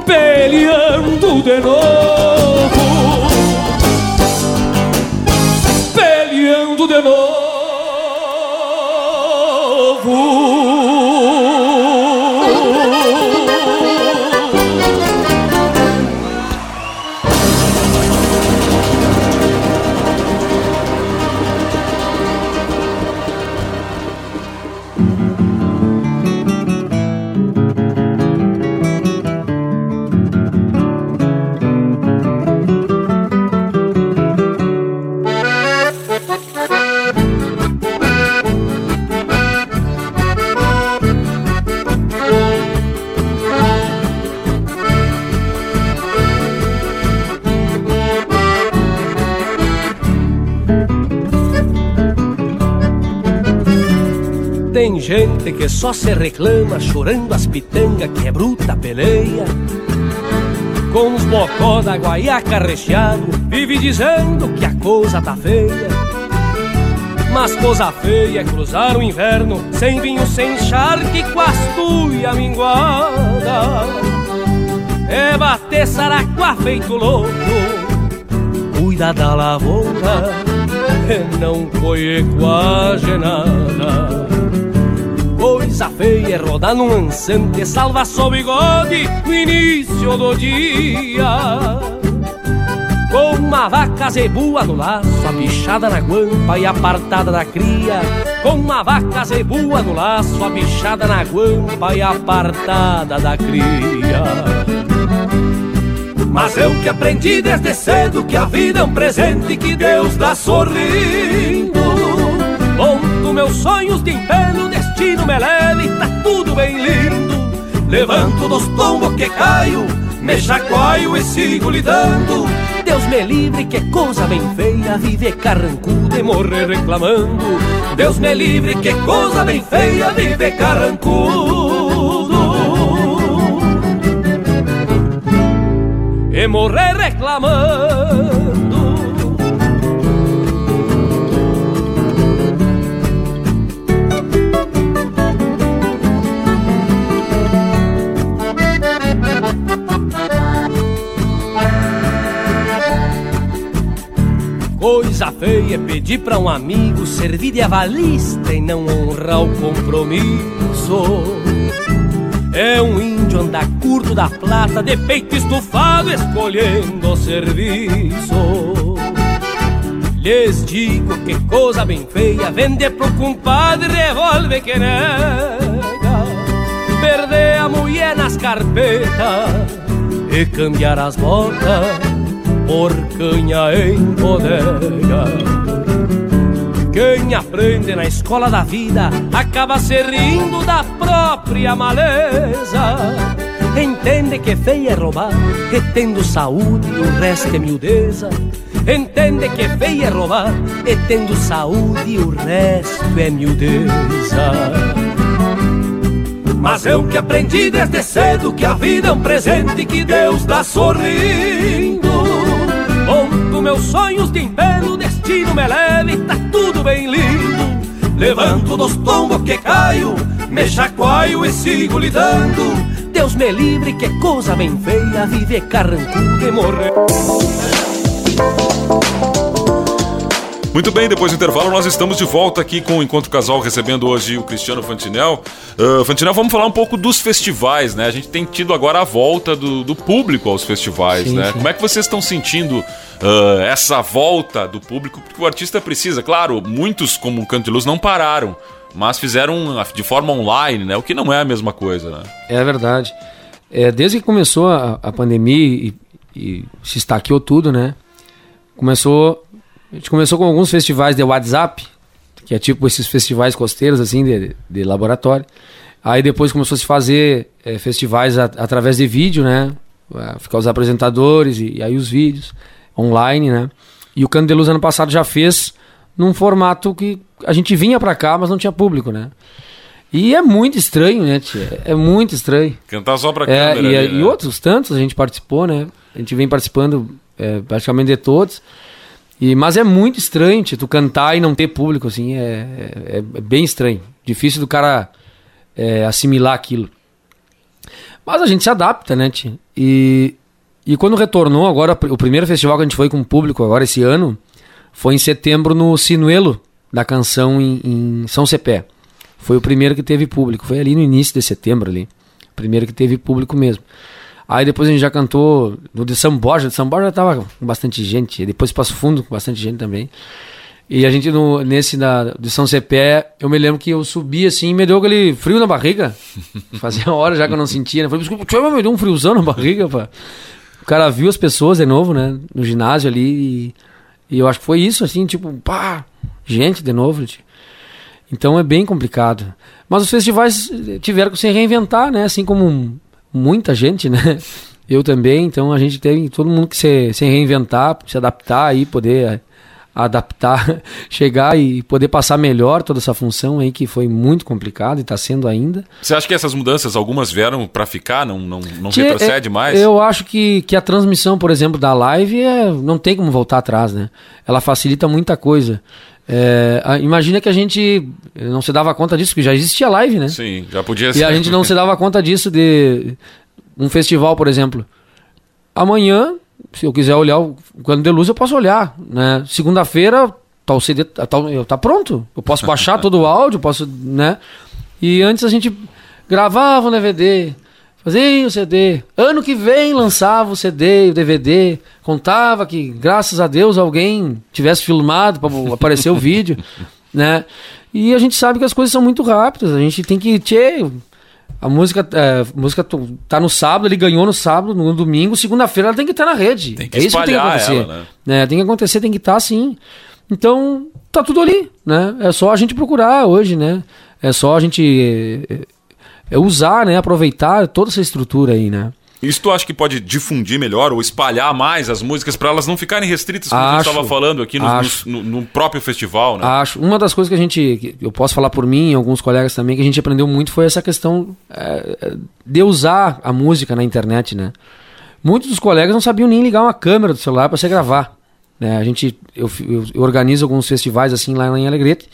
peleando de novo, gente que só se reclama chorando as pitangas que é bruta peleia. Com os bocó da guaiaca recheado, vive dizendo que a coisa tá feia. Mas coisa feia é cruzar o inverno sem vinho, sem charque, com as tuia minguada. É bater saracuá feito louco, cuida da lavoura não foi quase nada. Coisa feia é rodar num ansante, salva só bigode no início do dia. Com uma vaca zebua no laço, a bichada na guampa e apartada da cria. Com uma vaca zebua no laço, a bichada na guampa e apartada da cria. Mas eu que aprendi desde cedo que a vida é um presente que Deus dá sorrindo. Meus sonhos de empenho, destino me leva e tá tudo bem lindo. Levanto dos tombos que caio, me chacoalho e sigo lidando. Deus me livre, que coisa bem feia viver carrancudo e morrer reclamando. Deus me livre, que coisa bem feia viver carrancudo e morrer reclamando. Coisa feia é pedir pra um amigo servir de avalista e não honrar o compromisso. É um índio andar curto da plata, de peito estufado, escolhendo o serviço. Lhes digo que coisa bem feia, vender pro compadre revólver que nega. Perder a mulher nas carpetas e cambiar as botas por canha em bodega. Quem aprende na escola da vida acaba se rindo da própria maleza. Entende que feia é roubar, e tendo saúde o resto é miudeza. Entende que feia é roubar, e tendo saúde o resto é miudeza. Mas eu que aprendi desde cedo que a vida é um presente que Deus dá sorrindo. Meus sonhos de empenho, destino me leva tá tudo bem lindo. Levanto dos tombos que caio, me chacoalho e sigo lidando. Deus me livre, que coisa bem feia viver carrancudo e morrer. Muito bem, depois do intervalo, nós estamos de volta aqui com o Encontro Casal, recebendo hoje o Cristiano Fantinel. Uh, Fantinel, vamos falar um pouco dos festivais, né? A gente tem tido agora a volta do, do público aos festivais, Sim, né? sim. Como é que vocês estão sentindo uh, essa volta do público? Porque o artista precisa, claro, muitos, como o Canto de Luz, não pararam, mas fizeram de forma online, né? O que não é a mesma coisa, né? É verdade. É, desde que começou a, a pandemia e, e se estaqueou tudo, né? Começou. A gente começou com alguns festivais de WhatsApp, que é tipo esses festivais costeiros, assim, de, de laboratório. Aí depois começou a se fazer é, festivais a- através de vídeo, né? Ah, Ficar os apresentadores e, e aí os vídeos online, né? E o Canto de Luz ano passado já fez num formato que a gente vinha pra cá, mas não tinha público, né? E é muito estranho, né, tia? É muito estranho. Cantar só pra É, câmera. e, ali, e né? outros tantos a gente participou, né? A gente vem participando é, praticamente de todos. E, mas é muito estranho, tu cantar e não ter público, assim, é, é, é bem estranho. Difícil do cara é, assimilar aquilo. Mas a gente se adapta, né? E, e quando retornou agora, o primeiro festival que a gente foi com o público agora esse ano, foi em setembro no Sinuelo da Canção em, em São Cepé. Foi o primeiro que teve público. Foi ali no início de setembro ali. Primeiro que teve público mesmo. Aí depois a gente já cantou no de São Borja. De São Borja tava com bastante gente. Depois Passo Fundo com bastante gente também. E a gente no, nesse da, de São Cepé, eu me lembro que eu subi assim e me deu aquele frio na barriga. Fazia hora já que eu não sentia, né? Falei, desculpa, me deu um friozão na barriga, pá. O cara viu as pessoas de novo, né? No ginásio ali. E, e eu acho que foi isso, assim, tipo, pá, gente de novo. Então é bem complicado. Mas os festivais tiveram que se reinventar, né? Assim como muita gente, né? Eu também. Então a gente teve todo mundo que se, se reinventar, se adaptar aí, poder adaptar, chegar e poder passar melhor toda essa função aí que foi muito complicado e está sendo ainda. Você acha que essas mudanças, algumas vieram pra ficar? Não, não, não Que, retrocede é, mais? Eu acho que, que a transmissão, por exemplo, da live é, não tem como voltar atrás, né? Ela facilita muita coisa. É, a- imagina que a gente não se dava conta disso, porque já existia live, né? Sim, já podia E a gente não se dava conta disso de um festival, por exemplo. Amanhã Se eu quiser olhar o Cano de Luz, eu posso olhar, né? Segunda-feira, tá o CD, tá, tá pronto. Eu posso baixar todo o áudio, posso, né? E antes a gente gravava um DVD, fazia o CD. Ano que vem lançava o CD, o DVD. Contava que, graças a Deus, alguém tivesse filmado para aparecer o vídeo, né? E a gente sabe que as coisas são muito rápidas. A gente tem que. Tchê, a música, é, a música tá no sábado, ele ganhou no sábado, no domingo, segunda-feira ela tem que estar na rede. Tem que é isso que tem que acontecer. Ela, né? né? Tem que acontecer, tem que estar assim. Então, tá tudo ali, né? É só a gente procurar hoje, né? É só a gente é, é usar, né? Aproveitar toda essa estrutura aí, né? Isso tu acha que pode difundir melhor ou espalhar mais as músicas para elas não ficarem restritas, como acho, a gente estava falando aqui no, no, no, próprio festival, né? Acho. Uma das coisas que a gente, que eu posso falar por mim e alguns colegas também, que a gente aprendeu muito foi essa questão é, de usar a música na internet, né? Muitos dos colegas não sabiam nem ligar uma câmera do celular para você gravar. Né? A gente, eu, eu, eu organizo alguns festivais assim lá em Alegrete.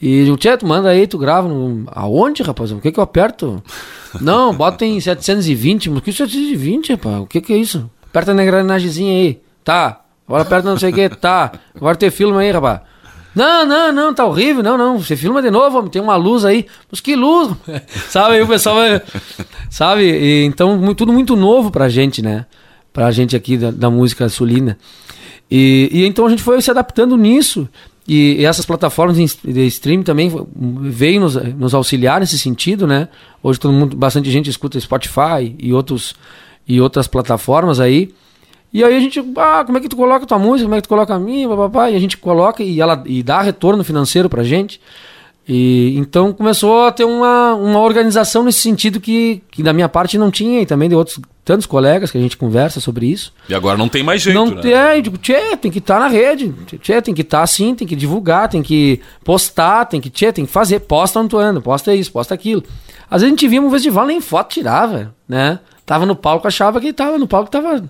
E o Tchê, tu manda aí, tu grava no... Aonde, rapaz? O que que eu aperto? Não, bota em 720. Mas que 720, rapaz? O que que é isso? Aperta na engrenagemzinha aí. Tá. Agora aperta não sei o que. Tá. Agora tem filma aí, rapaz. Não, não, não, tá horrível. Não, não. Você filma de novo, tem uma luz aí. Mas que luz? sabe? Aí o pessoal vai... Sabe? E, então, tudo muito novo pra gente, né? Pra gente aqui da, da música sulina. E, e então a gente foi se adaptando nisso. E, essas plataformas de streaming também veio nos, nos, auxiliar nesse sentido, né? Hoje todo mundo, bastante gente escuta Spotify e, outros, e outras plataformas aí. E aí a gente, ah, como é que tu coloca tua música, como é que tu coloca a minha, papapá, e a gente coloca e ela e dá retorno financeiro pra gente. E então começou a ter uma, uma organização nesse sentido que, que da minha parte não tinha e também de outros tantos colegas que a gente conversa sobre isso. E agora não tem mais jeito, não né? É, digo, tchê, tem que estar tá na rede, tchê, tem que estar tá assim, tem que divulgar, tem que postar, tem que, tchê, tem que fazer, posta onde tu anda, posta isso, posta aquilo. Às vezes a gente via um festival, nem foto tirava, né? Tava no palco, achava que tava no palco, tava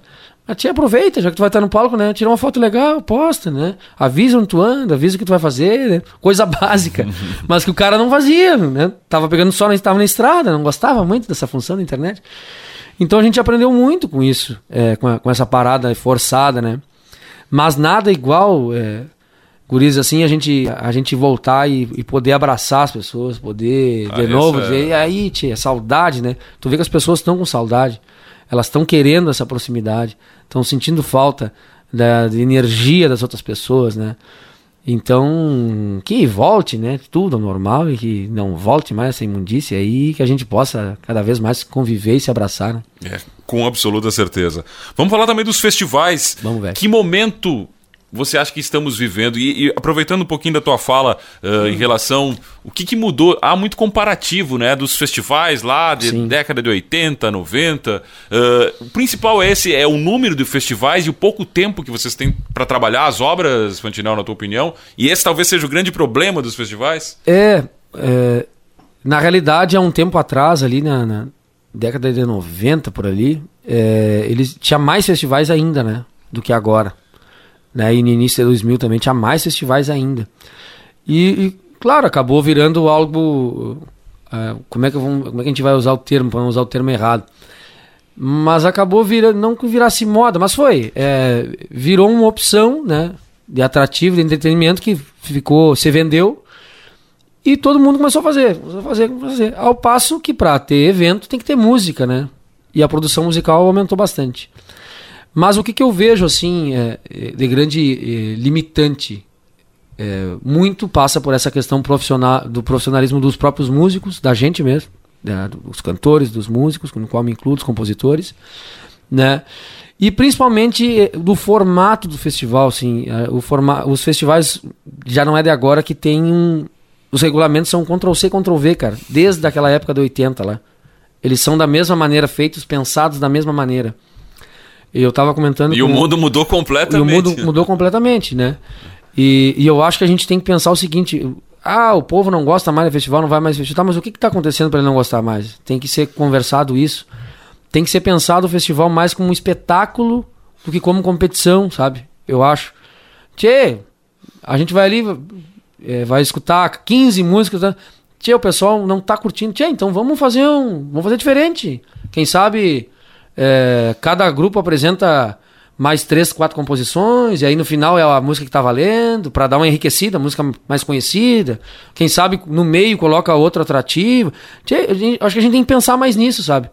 a tia aproveita, já que tu vai estar no palco, né? Tira uma foto legal, posta, né? Avisa onde tu anda, avisa o que tu vai fazer, né? Coisa básica. Mas que o cara não fazia, né? Tava pegando só, estava na estrada, não gostava muito dessa função da internet. Então a gente aprendeu muito com isso, é, com, a, com, essa parada forçada, né? Mas nada igual, é, guris, assim, a gente, a gente voltar e, e poder abraçar as pessoas, poder ah, de novo é... dizer, e aí, tia, saudade, né? Tu vê que as pessoas estão com saudade, elas estão querendo essa proximidade estão sentindo falta da, da energia das outras pessoas, né? Então, que volte, né? Tudo ao normal e que não volte mais essa imundícia aí, que a gente possa cada vez mais conviver e se abraçar, né? É, com absoluta certeza. Vamos falar também dos festivais. Vamos ver. Que momento você acha que estamos vivendo? E, e aproveitando um pouquinho da tua fala uh, em relação. O que, que, mudou? Há muito comparativo né, dos festivais lá de Sim. década de 80, 90. Uh, o principal é esse: é o número de festivais e o pouco tempo que vocês têm para trabalhar as obras, Fantinel, na tua opinião. E esse talvez seja o grande problema dos festivais? É. é na realidade, há um tempo atrás, ali na, na década de 90, por ali, é, eles tinha mais festivais ainda, né? Do que agora. Né? E no início de 2000 também tinha mais festivais ainda. E, e claro, acabou virando algo. Uh, como, é que vamos, como é que a gente vai usar o termo, para não usar o termo errado? Mas acabou virando, não que virasse moda, mas foi. É, virou uma opção né, de atrativo, de entretenimento que ficou, se vendeu e todo mundo começou a fazer, começou a fazer, começou a fazer. Ao passo que para ter evento tem que ter música, né? E a produção musical aumentou bastante. Mas o que, que eu vejo assim é, é de grande é, limitante é, muito passa por essa questão profissional do profissionalismo dos próprios músicos, da gente mesmo, né, dos cantores, dos músicos, no qual me incluo, os compositores, né? E principalmente é, do formato do festival, assim, é, o forma, os festivais já não é de agora que tem um, os regulamentos são Ctrl C, Ctrl V, cara, desde aquela época do 80 lá. Eles são da mesma maneira feitos, pensados da mesma maneira. Eu estava comentando. E o mundo mudou completamente. E o mundo mudou completamente, né? E, e, eu acho que a gente tem que pensar o seguinte: ah, o povo não gosta mais do festival, não vai mais festival, tá, mas o que está acontecendo para ele não gostar mais? Tem que ser conversado isso. Tem que ser pensado o festival mais como um espetáculo do que como competição, sabe? Eu acho. Tchê, a gente vai ali, é, vai escutar 15 músicas. Tá? Tchê, o pessoal não tá curtindo. Tchê, então vamos fazer um. Vamos fazer diferente. Quem sabe é, cada grupo apresenta mais três, quatro composições, e aí no final é a música que tá valendo, para dar uma enriquecida, música mais conhecida. Quem sabe no meio coloca. Tchê, gente, acho que a gente tem que pensar mais nisso, sabe?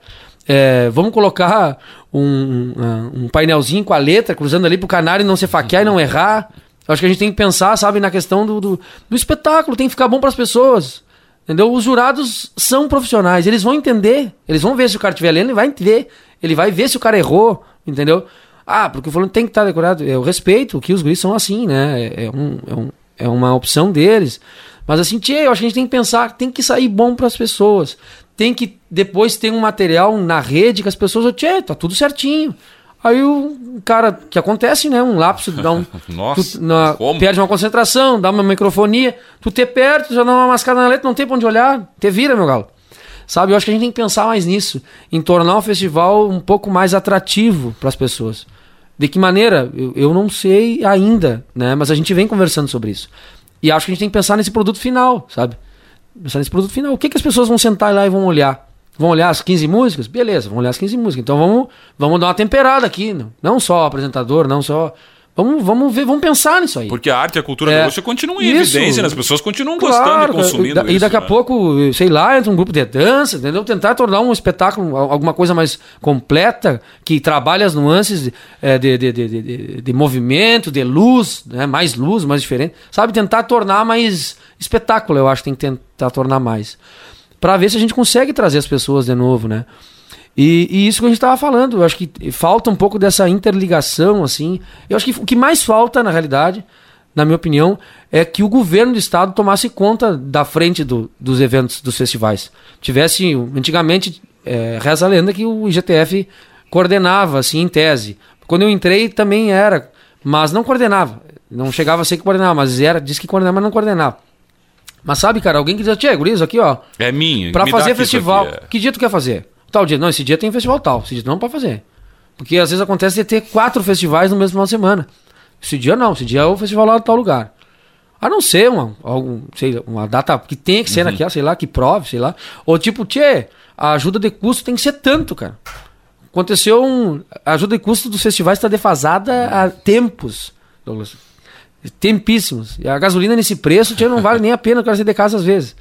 É, vamos colocar um, um, painelzinho com a letra cruzando ali pro canário não se faquear e não errar. Acho que a gente tem que pensar, sabe, na questão do, do, do espetáculo, tem que ficar bom para as pessoas. Entendeu? Os jurados são profissionais, eles vão entender, eles vão ver se o cara estiver lendo, ele vai entender, ele vai ver se o cara errou, entendeu? Ah, porque o fulano tem que estar tá decorado. Eu respeito que os guris são assim, né? É, é, um, é, um, é uma opção deles. Mas assim, tchê, eu acho que a gente tem que pensar, tem que sair bom para as pessoas. Tem que depois ter um material na rede que as pessoas, tchê, tá tudo certinho. Aí o cara, que acontece, né? Um lapso, dá um. Nossa, tu, na, perde uma concentração, dá uma microfonia, tu te perde, tu já dá uma mascada na letra, não tem pra onde olhar, te vira, meu galo. Sabe, eu acho que a gente tem que pensar mais nisso, em tornar o festival um pouco mais atrativo para as pessoas. De que maneira? Eu, eu não sei ainda, né? Mas a gente vem conversando sobre isso. E acho que a gente tem que pensar nesse produto final, sabe? Pensar nesse produto final. O que, que as pessoas vão sentar lá e vão olhar? Vão olhar as 15 músicas? Beleza, vão olhar as 15 músicas. Então vamos, vamos dar uma temperada aqui. Não, não só apresentador, não só Vamos, vamos ver, vamos pensar nisso aí. Porque a arte e a cultura é, gaúcha continuam em isso, evidência, né? as pessoas continuam claro, gostando e consumindo e. E daqui né? a pouco, sei lá, entra um grupo de dança, entendeu? Tentar tornar um espetáculo alguma coisa mais completa, que trabalhe as nuances é, de, de, de, de, de movimento, de luz, né? mais luz, mais diferente. Sabe, tentar tornar mais espetáculo, eu acho que tem que tentar tornar mais. para ver se a gente consegue trazer as pessoas de novo, né? E, e, isso que a gente estava falando, eu acho que falta um pouco dessa interligação, assim. Eu acho que o que mais falta, na realidade, na minha opinião, é que o governo do estado tomasse conta da frente do, dos eventos, dos festivais. Tivesse, antigamente, é, reza a lenda que o IGTF coordenava, assim, em tese. Quando eu entrei também era, mas não coordenava. Não chegava a ser que coordenava, mas era, disse que coordenava, mas não coordenava. Mas sabe, cara, alguém que diz, tia, gurizo, aqui, ó. É minha. Pra fazer festival. Aqui, é. Que dia tu quer fazer? Tal dia. Não, esse dia tem festival tal. Esse dia não pode fazer. Porque às vezes acontece de ter quatro festivais no mesmo final de semana. Esse dia não, esse dia é o festival lá de tal lugar. A não ser uma, algum, sei, uma data que tenha que ser uhum. naquela, sei lá, que prove, sei lá. Ou tipo, tchê, a ajuda de custo tem que ser tanto, cara. Aconteceu um. A ajuda de custo dos festivais está defasada há tempos, Douglas. Tempíssimos. E a gasolina nesse preço, tchê, não vale nem a pena o cara sair de casa às vezes.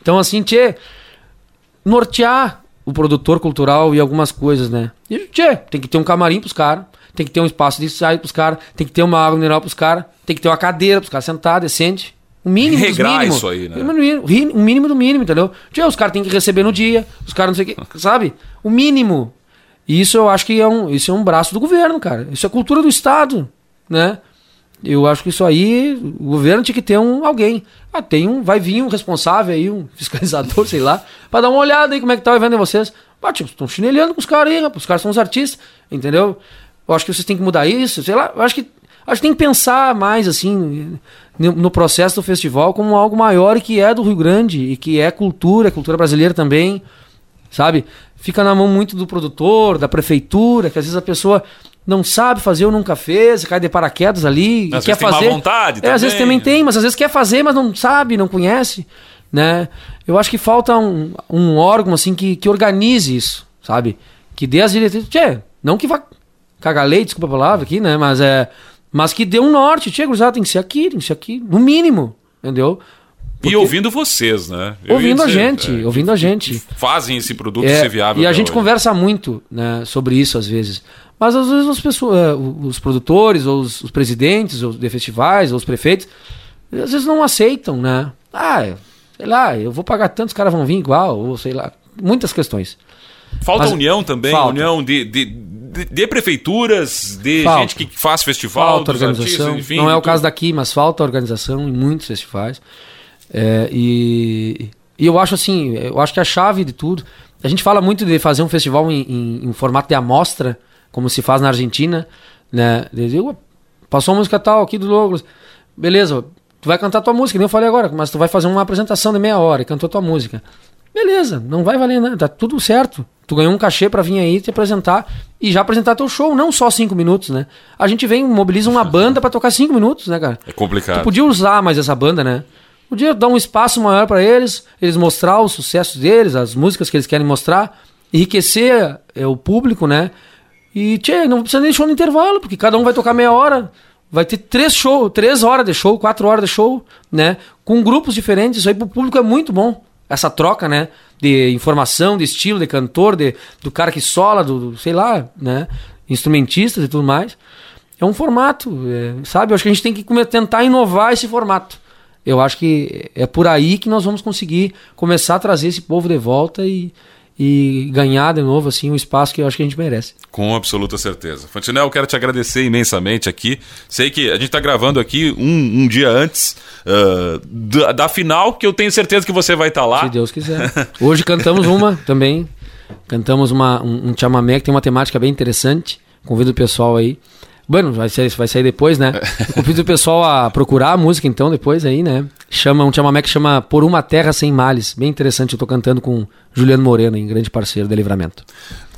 Então, assim, tchê, nortear o produtor cultural e algumas coisas, né? E, tchê, tem que ter um camarim pros caras, tem que ter um espaço de ensaio pros caras, tem que ter uma água mineral pros caras, tem que ter uma cadeira pros caras sentar decente. O mínimo Regrar dos mínimos. isso aí, né? O mínimo do mínimo, entendeu? Tchê, os caras têm que receber no dia, os caras não sei o que, sabe? O mínimo. E isso eu acho que é um, isso é um braço do governo, cara. Isso é cultura do Estado, né? Eu acho que isso aí, o governo tinha que ter um alguém. Ah, tem um, vai vir um responsável aí, um fiscalizador, sei lá, para dar uma olhada aí como é que tá o evento de vocês. Ah, tipo, estão chinelhando com os caras aí, rapaz, os caras são os artistas, entendeu? Eu acho que vocês têm que mudar isso, sei lá, eu acho que acho que tem que pensar mais assim no processo do festival como algo maior e que é do Rio Grande e que é cultura, é cultura brasileira também, sabe? Fica na mão muito do produtor, da prefeitura, que às vezes a pessoa não sabe fazer ou nunca fez, cai de paraquedas ali, às quer fazer. Tem vontade é, também. às vezes também tem, mas às vezes quer fazer, mas não sabe, não conhece, né? Eu acho que falta um, um órgão assim que, que organize isso, sabe? Que dê as diretrizes, tchê, não que vá cagar leite, desculpa a palavra aqui, né? Mas é, mas que dê um norte, tchê, cruzado tem que ser aqui, tem que ser aqui, no mínimo, entendeu? Porque... E ouvindo vocês, né? Eu ouvindo dizer, a gente, é, ouvindo a gente. Fazem esse produto é, ser viável. E a gente hoje. conversa muito né, sobre isso às vezes. Mas às vezes as pessoas, eh, os produtores, ou os, os presidentes ou de festivais, ou os prefeitos, às vezes não aceitam, né? Ah, sei lá, eu vou pagar tanto, os caras vão vir igual, ou sei lá, muitas questões. Falta Mas, união também, falta. união de, de, de, de, prefeituras, de falta. gente que faz festival, falta organização. Artistas, enfim, não é o caso daqui, mas falta organização em muitos festivais. É, e, e eu acho assim, eu acho que a chave de tudo. A gente fala muito de fazer um festival em, em, em formato de amostra como se faz na Argentina, né? Digo, passou a música tal aqui do Douglas. Beleza, tu vai cantar tua música, nem eu falei agora, mas tu vai fazer uma apresentação de meia hora e cantou tua música. Beleza, não vai valer nada, tá tudo certo. Tu ganhou um cachê para vir aí te apresentar e já apresentar teu show, não só cinco minutos, né? A gente vem, mobiliza uma banda para tocar cinco minutos, né, cara? É complicado. Tu podia usar mais essa banda, né? Podia dar um espaço maior para eles, eles mostrar os sucessos deles, as músicas que eles querem mostrar, enriquecer é, o público, né? E, tchê, não precisa nem show no intervalo, porque cada um vai tocar meia hora. Vai ter três shows, três horas de show, quatro horas de show, né? Com grupos diferentes. Isso aí pro público é muito bom. Essa troca, né? De informação, de estilo, de cantor, de, do cara que sola, do, do sei lá, né? Instrumentistas e tudo mais. É um formato, é, sabe? Eu acho que a gente tem que tentar inovar esse formato. Eu acho que é por aí que nós vamos conseguir começar a trazer esse povo de volta e, e ganhar de novo assim um espaço que eu acho que a gente merece. Com absoluta certeza. Fantinel, eu quero te agradecer imensamente aqui. Sei que a gente está gravando aqui um, um dia antes uh, da, da, final, que eu tenho certeza que você vai estar tá lá. Se Deus quiser. Hoje cantamos uma também. Cantamos uma, um, um chamamé que tem uma temática bem interessante. Convido o pessoal aí. Bueno, vai sair, vai sair depois, né? Eu convido o pessoal a procurar a música então depois aí, né? Chama um chamamé que chama Por Uma Terra Sem Males. Bem interessante, eu tô cantando com Juliano Moreno, em grande parceiro de Livramento.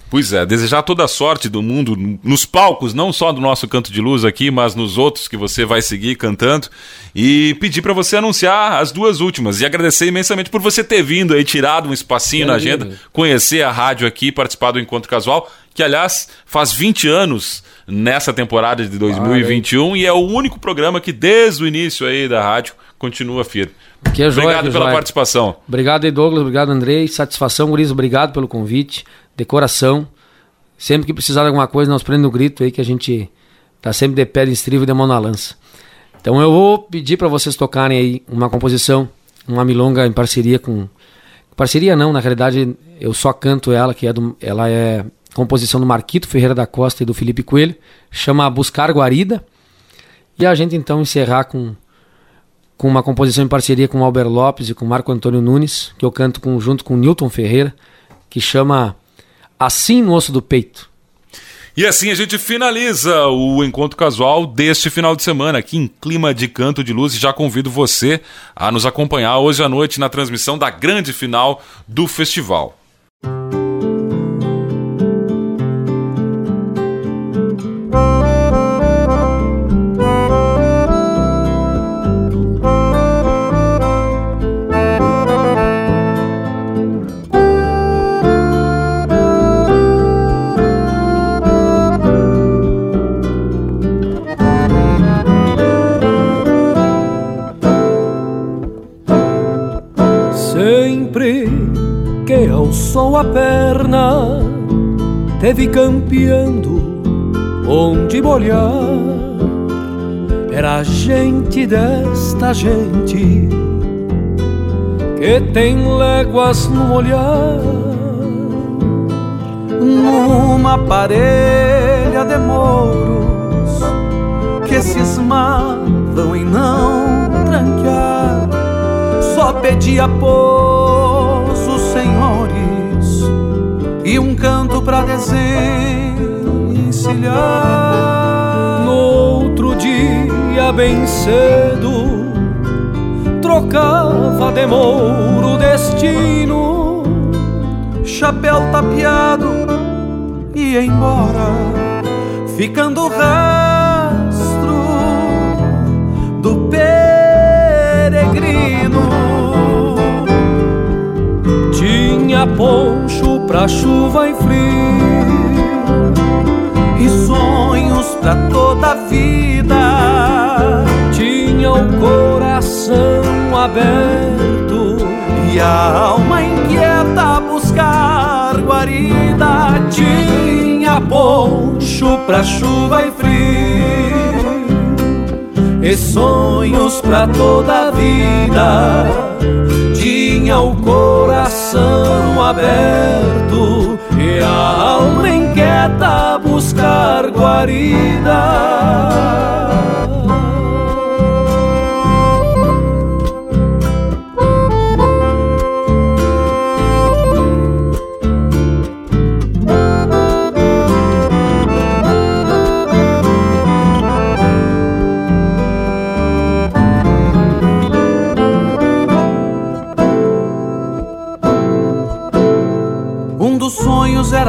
Pois é, desejar toda a sorte do mundo nos palcos, não só do nosso canto de luz aqui, mas nos outros que você vai seguir cantando. E pedir para você anunciar as duas últimas. E agradecer imensamente por você ter vindo aí, tirado um espacinho na agenda, conhecer a rádio aqui, participar do Encontro Casual, que aliás faz 20 anos nessa temporada de 2021 ah, e é o único programa que desde o início aí da rádio continua firme. Que é joia, obrigado que pela joia. participação. Obrigado, Douglas. Obrigado, Andrei. Satisfação, Guriz. Obrigado pelo convite. De coração. Sempre que precisar de alguma coisa, nós prendemos o grito aí que a gente tá sempre de pé de estrivo e de mão na lança. Então eu vou pedir para vocês tocarem aí uma composição, uma milonga em parceria com. Parceria não, na realidade eu só canto ela, que é do... ela é composição do Marquito Ferreira da Costa e do Felipe Coelho, chama Buscar Guarida. E a gente então encerrar com, com uma composição em parceria com Albert Lopes e com Marco Antônio Nunes, que eu canto com, junto com Newton Ferreira, que chama Assim no Osso do Peito. E assim a gente finaliza o encontro casual deste final de semana, aqui em clima de canto de luz. E já convido você a nos acompanhar hoje à noite na transmissão da grande final do festival. Perna, teve campeando onde molhar. Era gente desta gente que tem léguas no olhar, numa parelha de mouros que cismavam em não tranquear. Só pedia pouso, pra desencilhar. No outro dia, bem cedo, trocava de mouro o destino, chapéu tapeado e ia embora, ficando rastro do peregrino. Tinha poncho pra chuva e frio e sonhos pra toda a vida. Tinha o coração aberto e a alma inquieta a buscar guarida. Tinha poncho pra chuva e frio e sonhos pra toda a vida. Tinha o coração aberto e a alma inquieta a buscar guarida.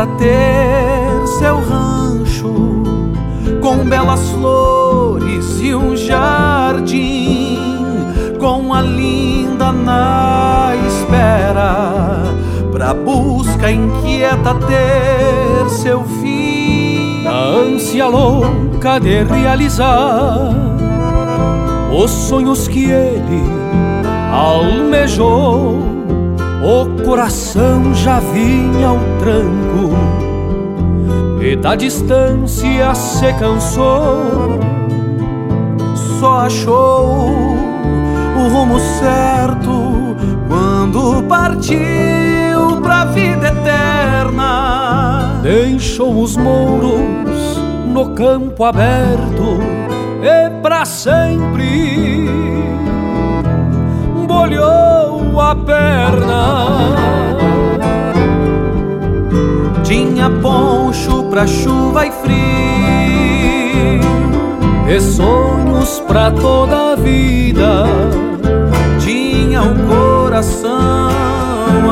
Era ter seu rancho com belas flores e um jardim, com a linda na espera, pra busca inquieta ter seu fim. na ânsia louca de realizar os sonhos que ele almejou. O coração já vinha ao tranco e da distância se cansou. Só achou o rumo certo quando partiu pra vida eterna. Deixou os mouros no campo aberto e pra sempre bolhou a perna. Tinha poncho pra chuva e frio e sonhos pra toda a vida. Tinha o coração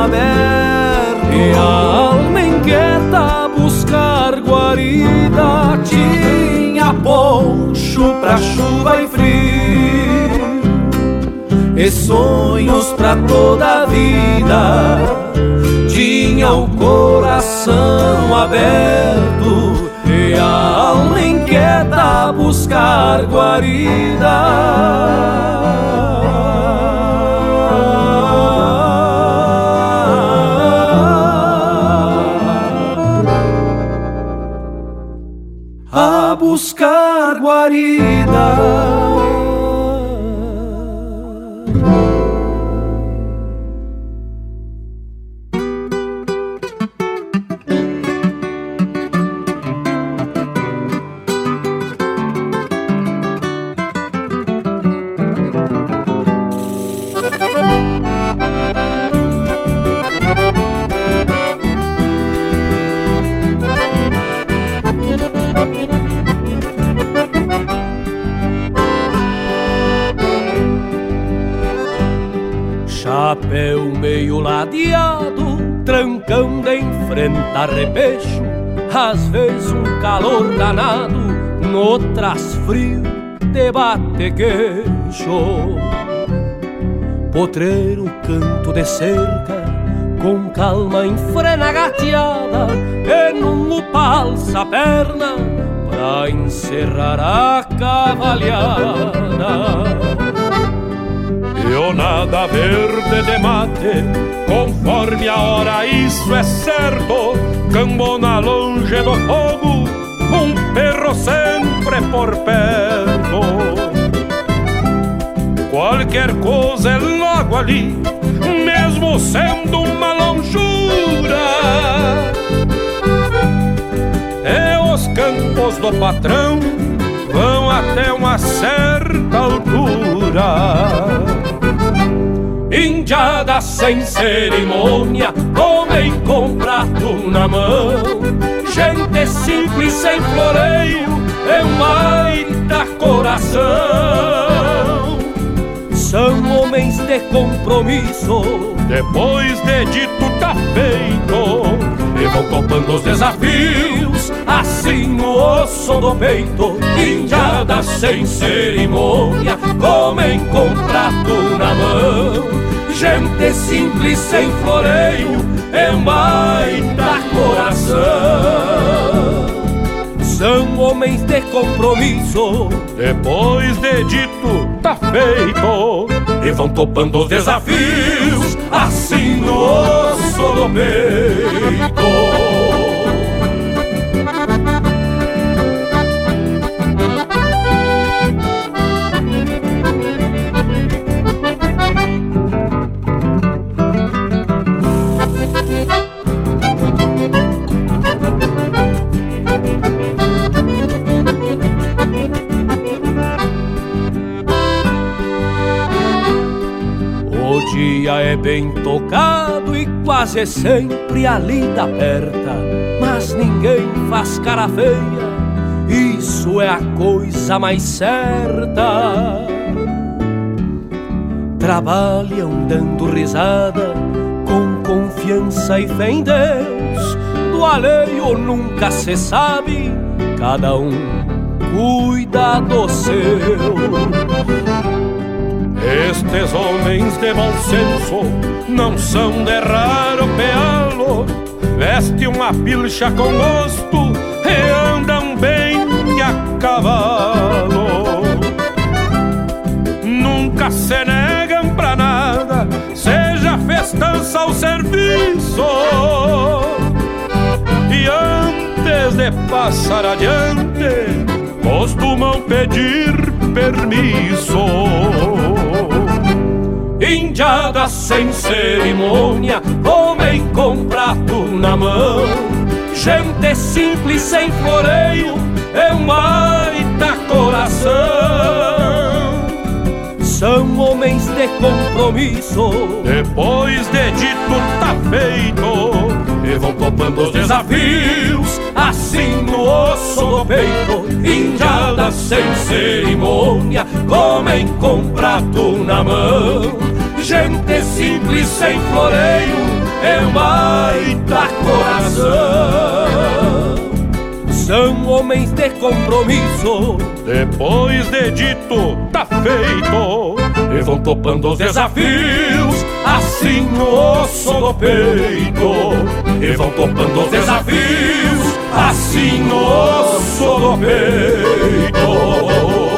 aberto e a alma inquieta a buscar guarida. Tinha poncho pra chuva e frio e sonhos pra toda a vida. Tinha o coração aberto e a alma inquieta a buscar guarida. A buscar guarida. Trancando em frente a repecho. Às vezes um calor danado, noutras frio, debate queixo. Potreiro, canto de cerca, com calma enfrena gateada, e num upalça a perna, pra encerrar a cavalhada. Pionada verde de mate, conforme a hora, isso é certo. Cambona longe do fogo, um perro sempre por perto. Qualquer coisa é logo ali, mesmo sendo uma longura. É os campos do patrão vão até uma certa altura. Indiada sem cerimônia, homem com prato na mão. Gente simples sem floreio, é um baita coração. São homens de compromisso, depois de dito tá feito. E vão topando os desafios, assim no osso do peito. Indiada sem cerimônia, comem com prato na mão. Gente simples sem floreio, é um baita coração. São homens de compromisso, depois de dito tá feito. E vão topando os desafios, assim no osso do peito. Dia é bem tocado e quase sempre a lida aperta, mas ninguém faz cara feia, isso é a coisa mais certa. Trabalham dando risada, com confiança e fé em Deus, do alheio nunca se sabe, cada um cuida do seu. Estes homens de bom senso não são de raro pealo, veste uma pilcha com gosto e andam cavalo. Nunca se negam pra nada, seja festança ou serviço. E antes de passar adiante, costumam pedir permisso. Indiada sem cerimônia, homem com prato na mão. Gente simples sem floreio, é um baita coração. São homens de compromisso, depois de dito tá feito. E vão topando os desafios, assim no osso do peito. Indiada sem cerimônia, comem com prato na mão. Gente simples sem floreio, é um baita coração. São homens de compromisso, depois de dito tá feito. E vão topando os desafios, assim no osso do peito. E vão topando os desafios, assim osso do peito.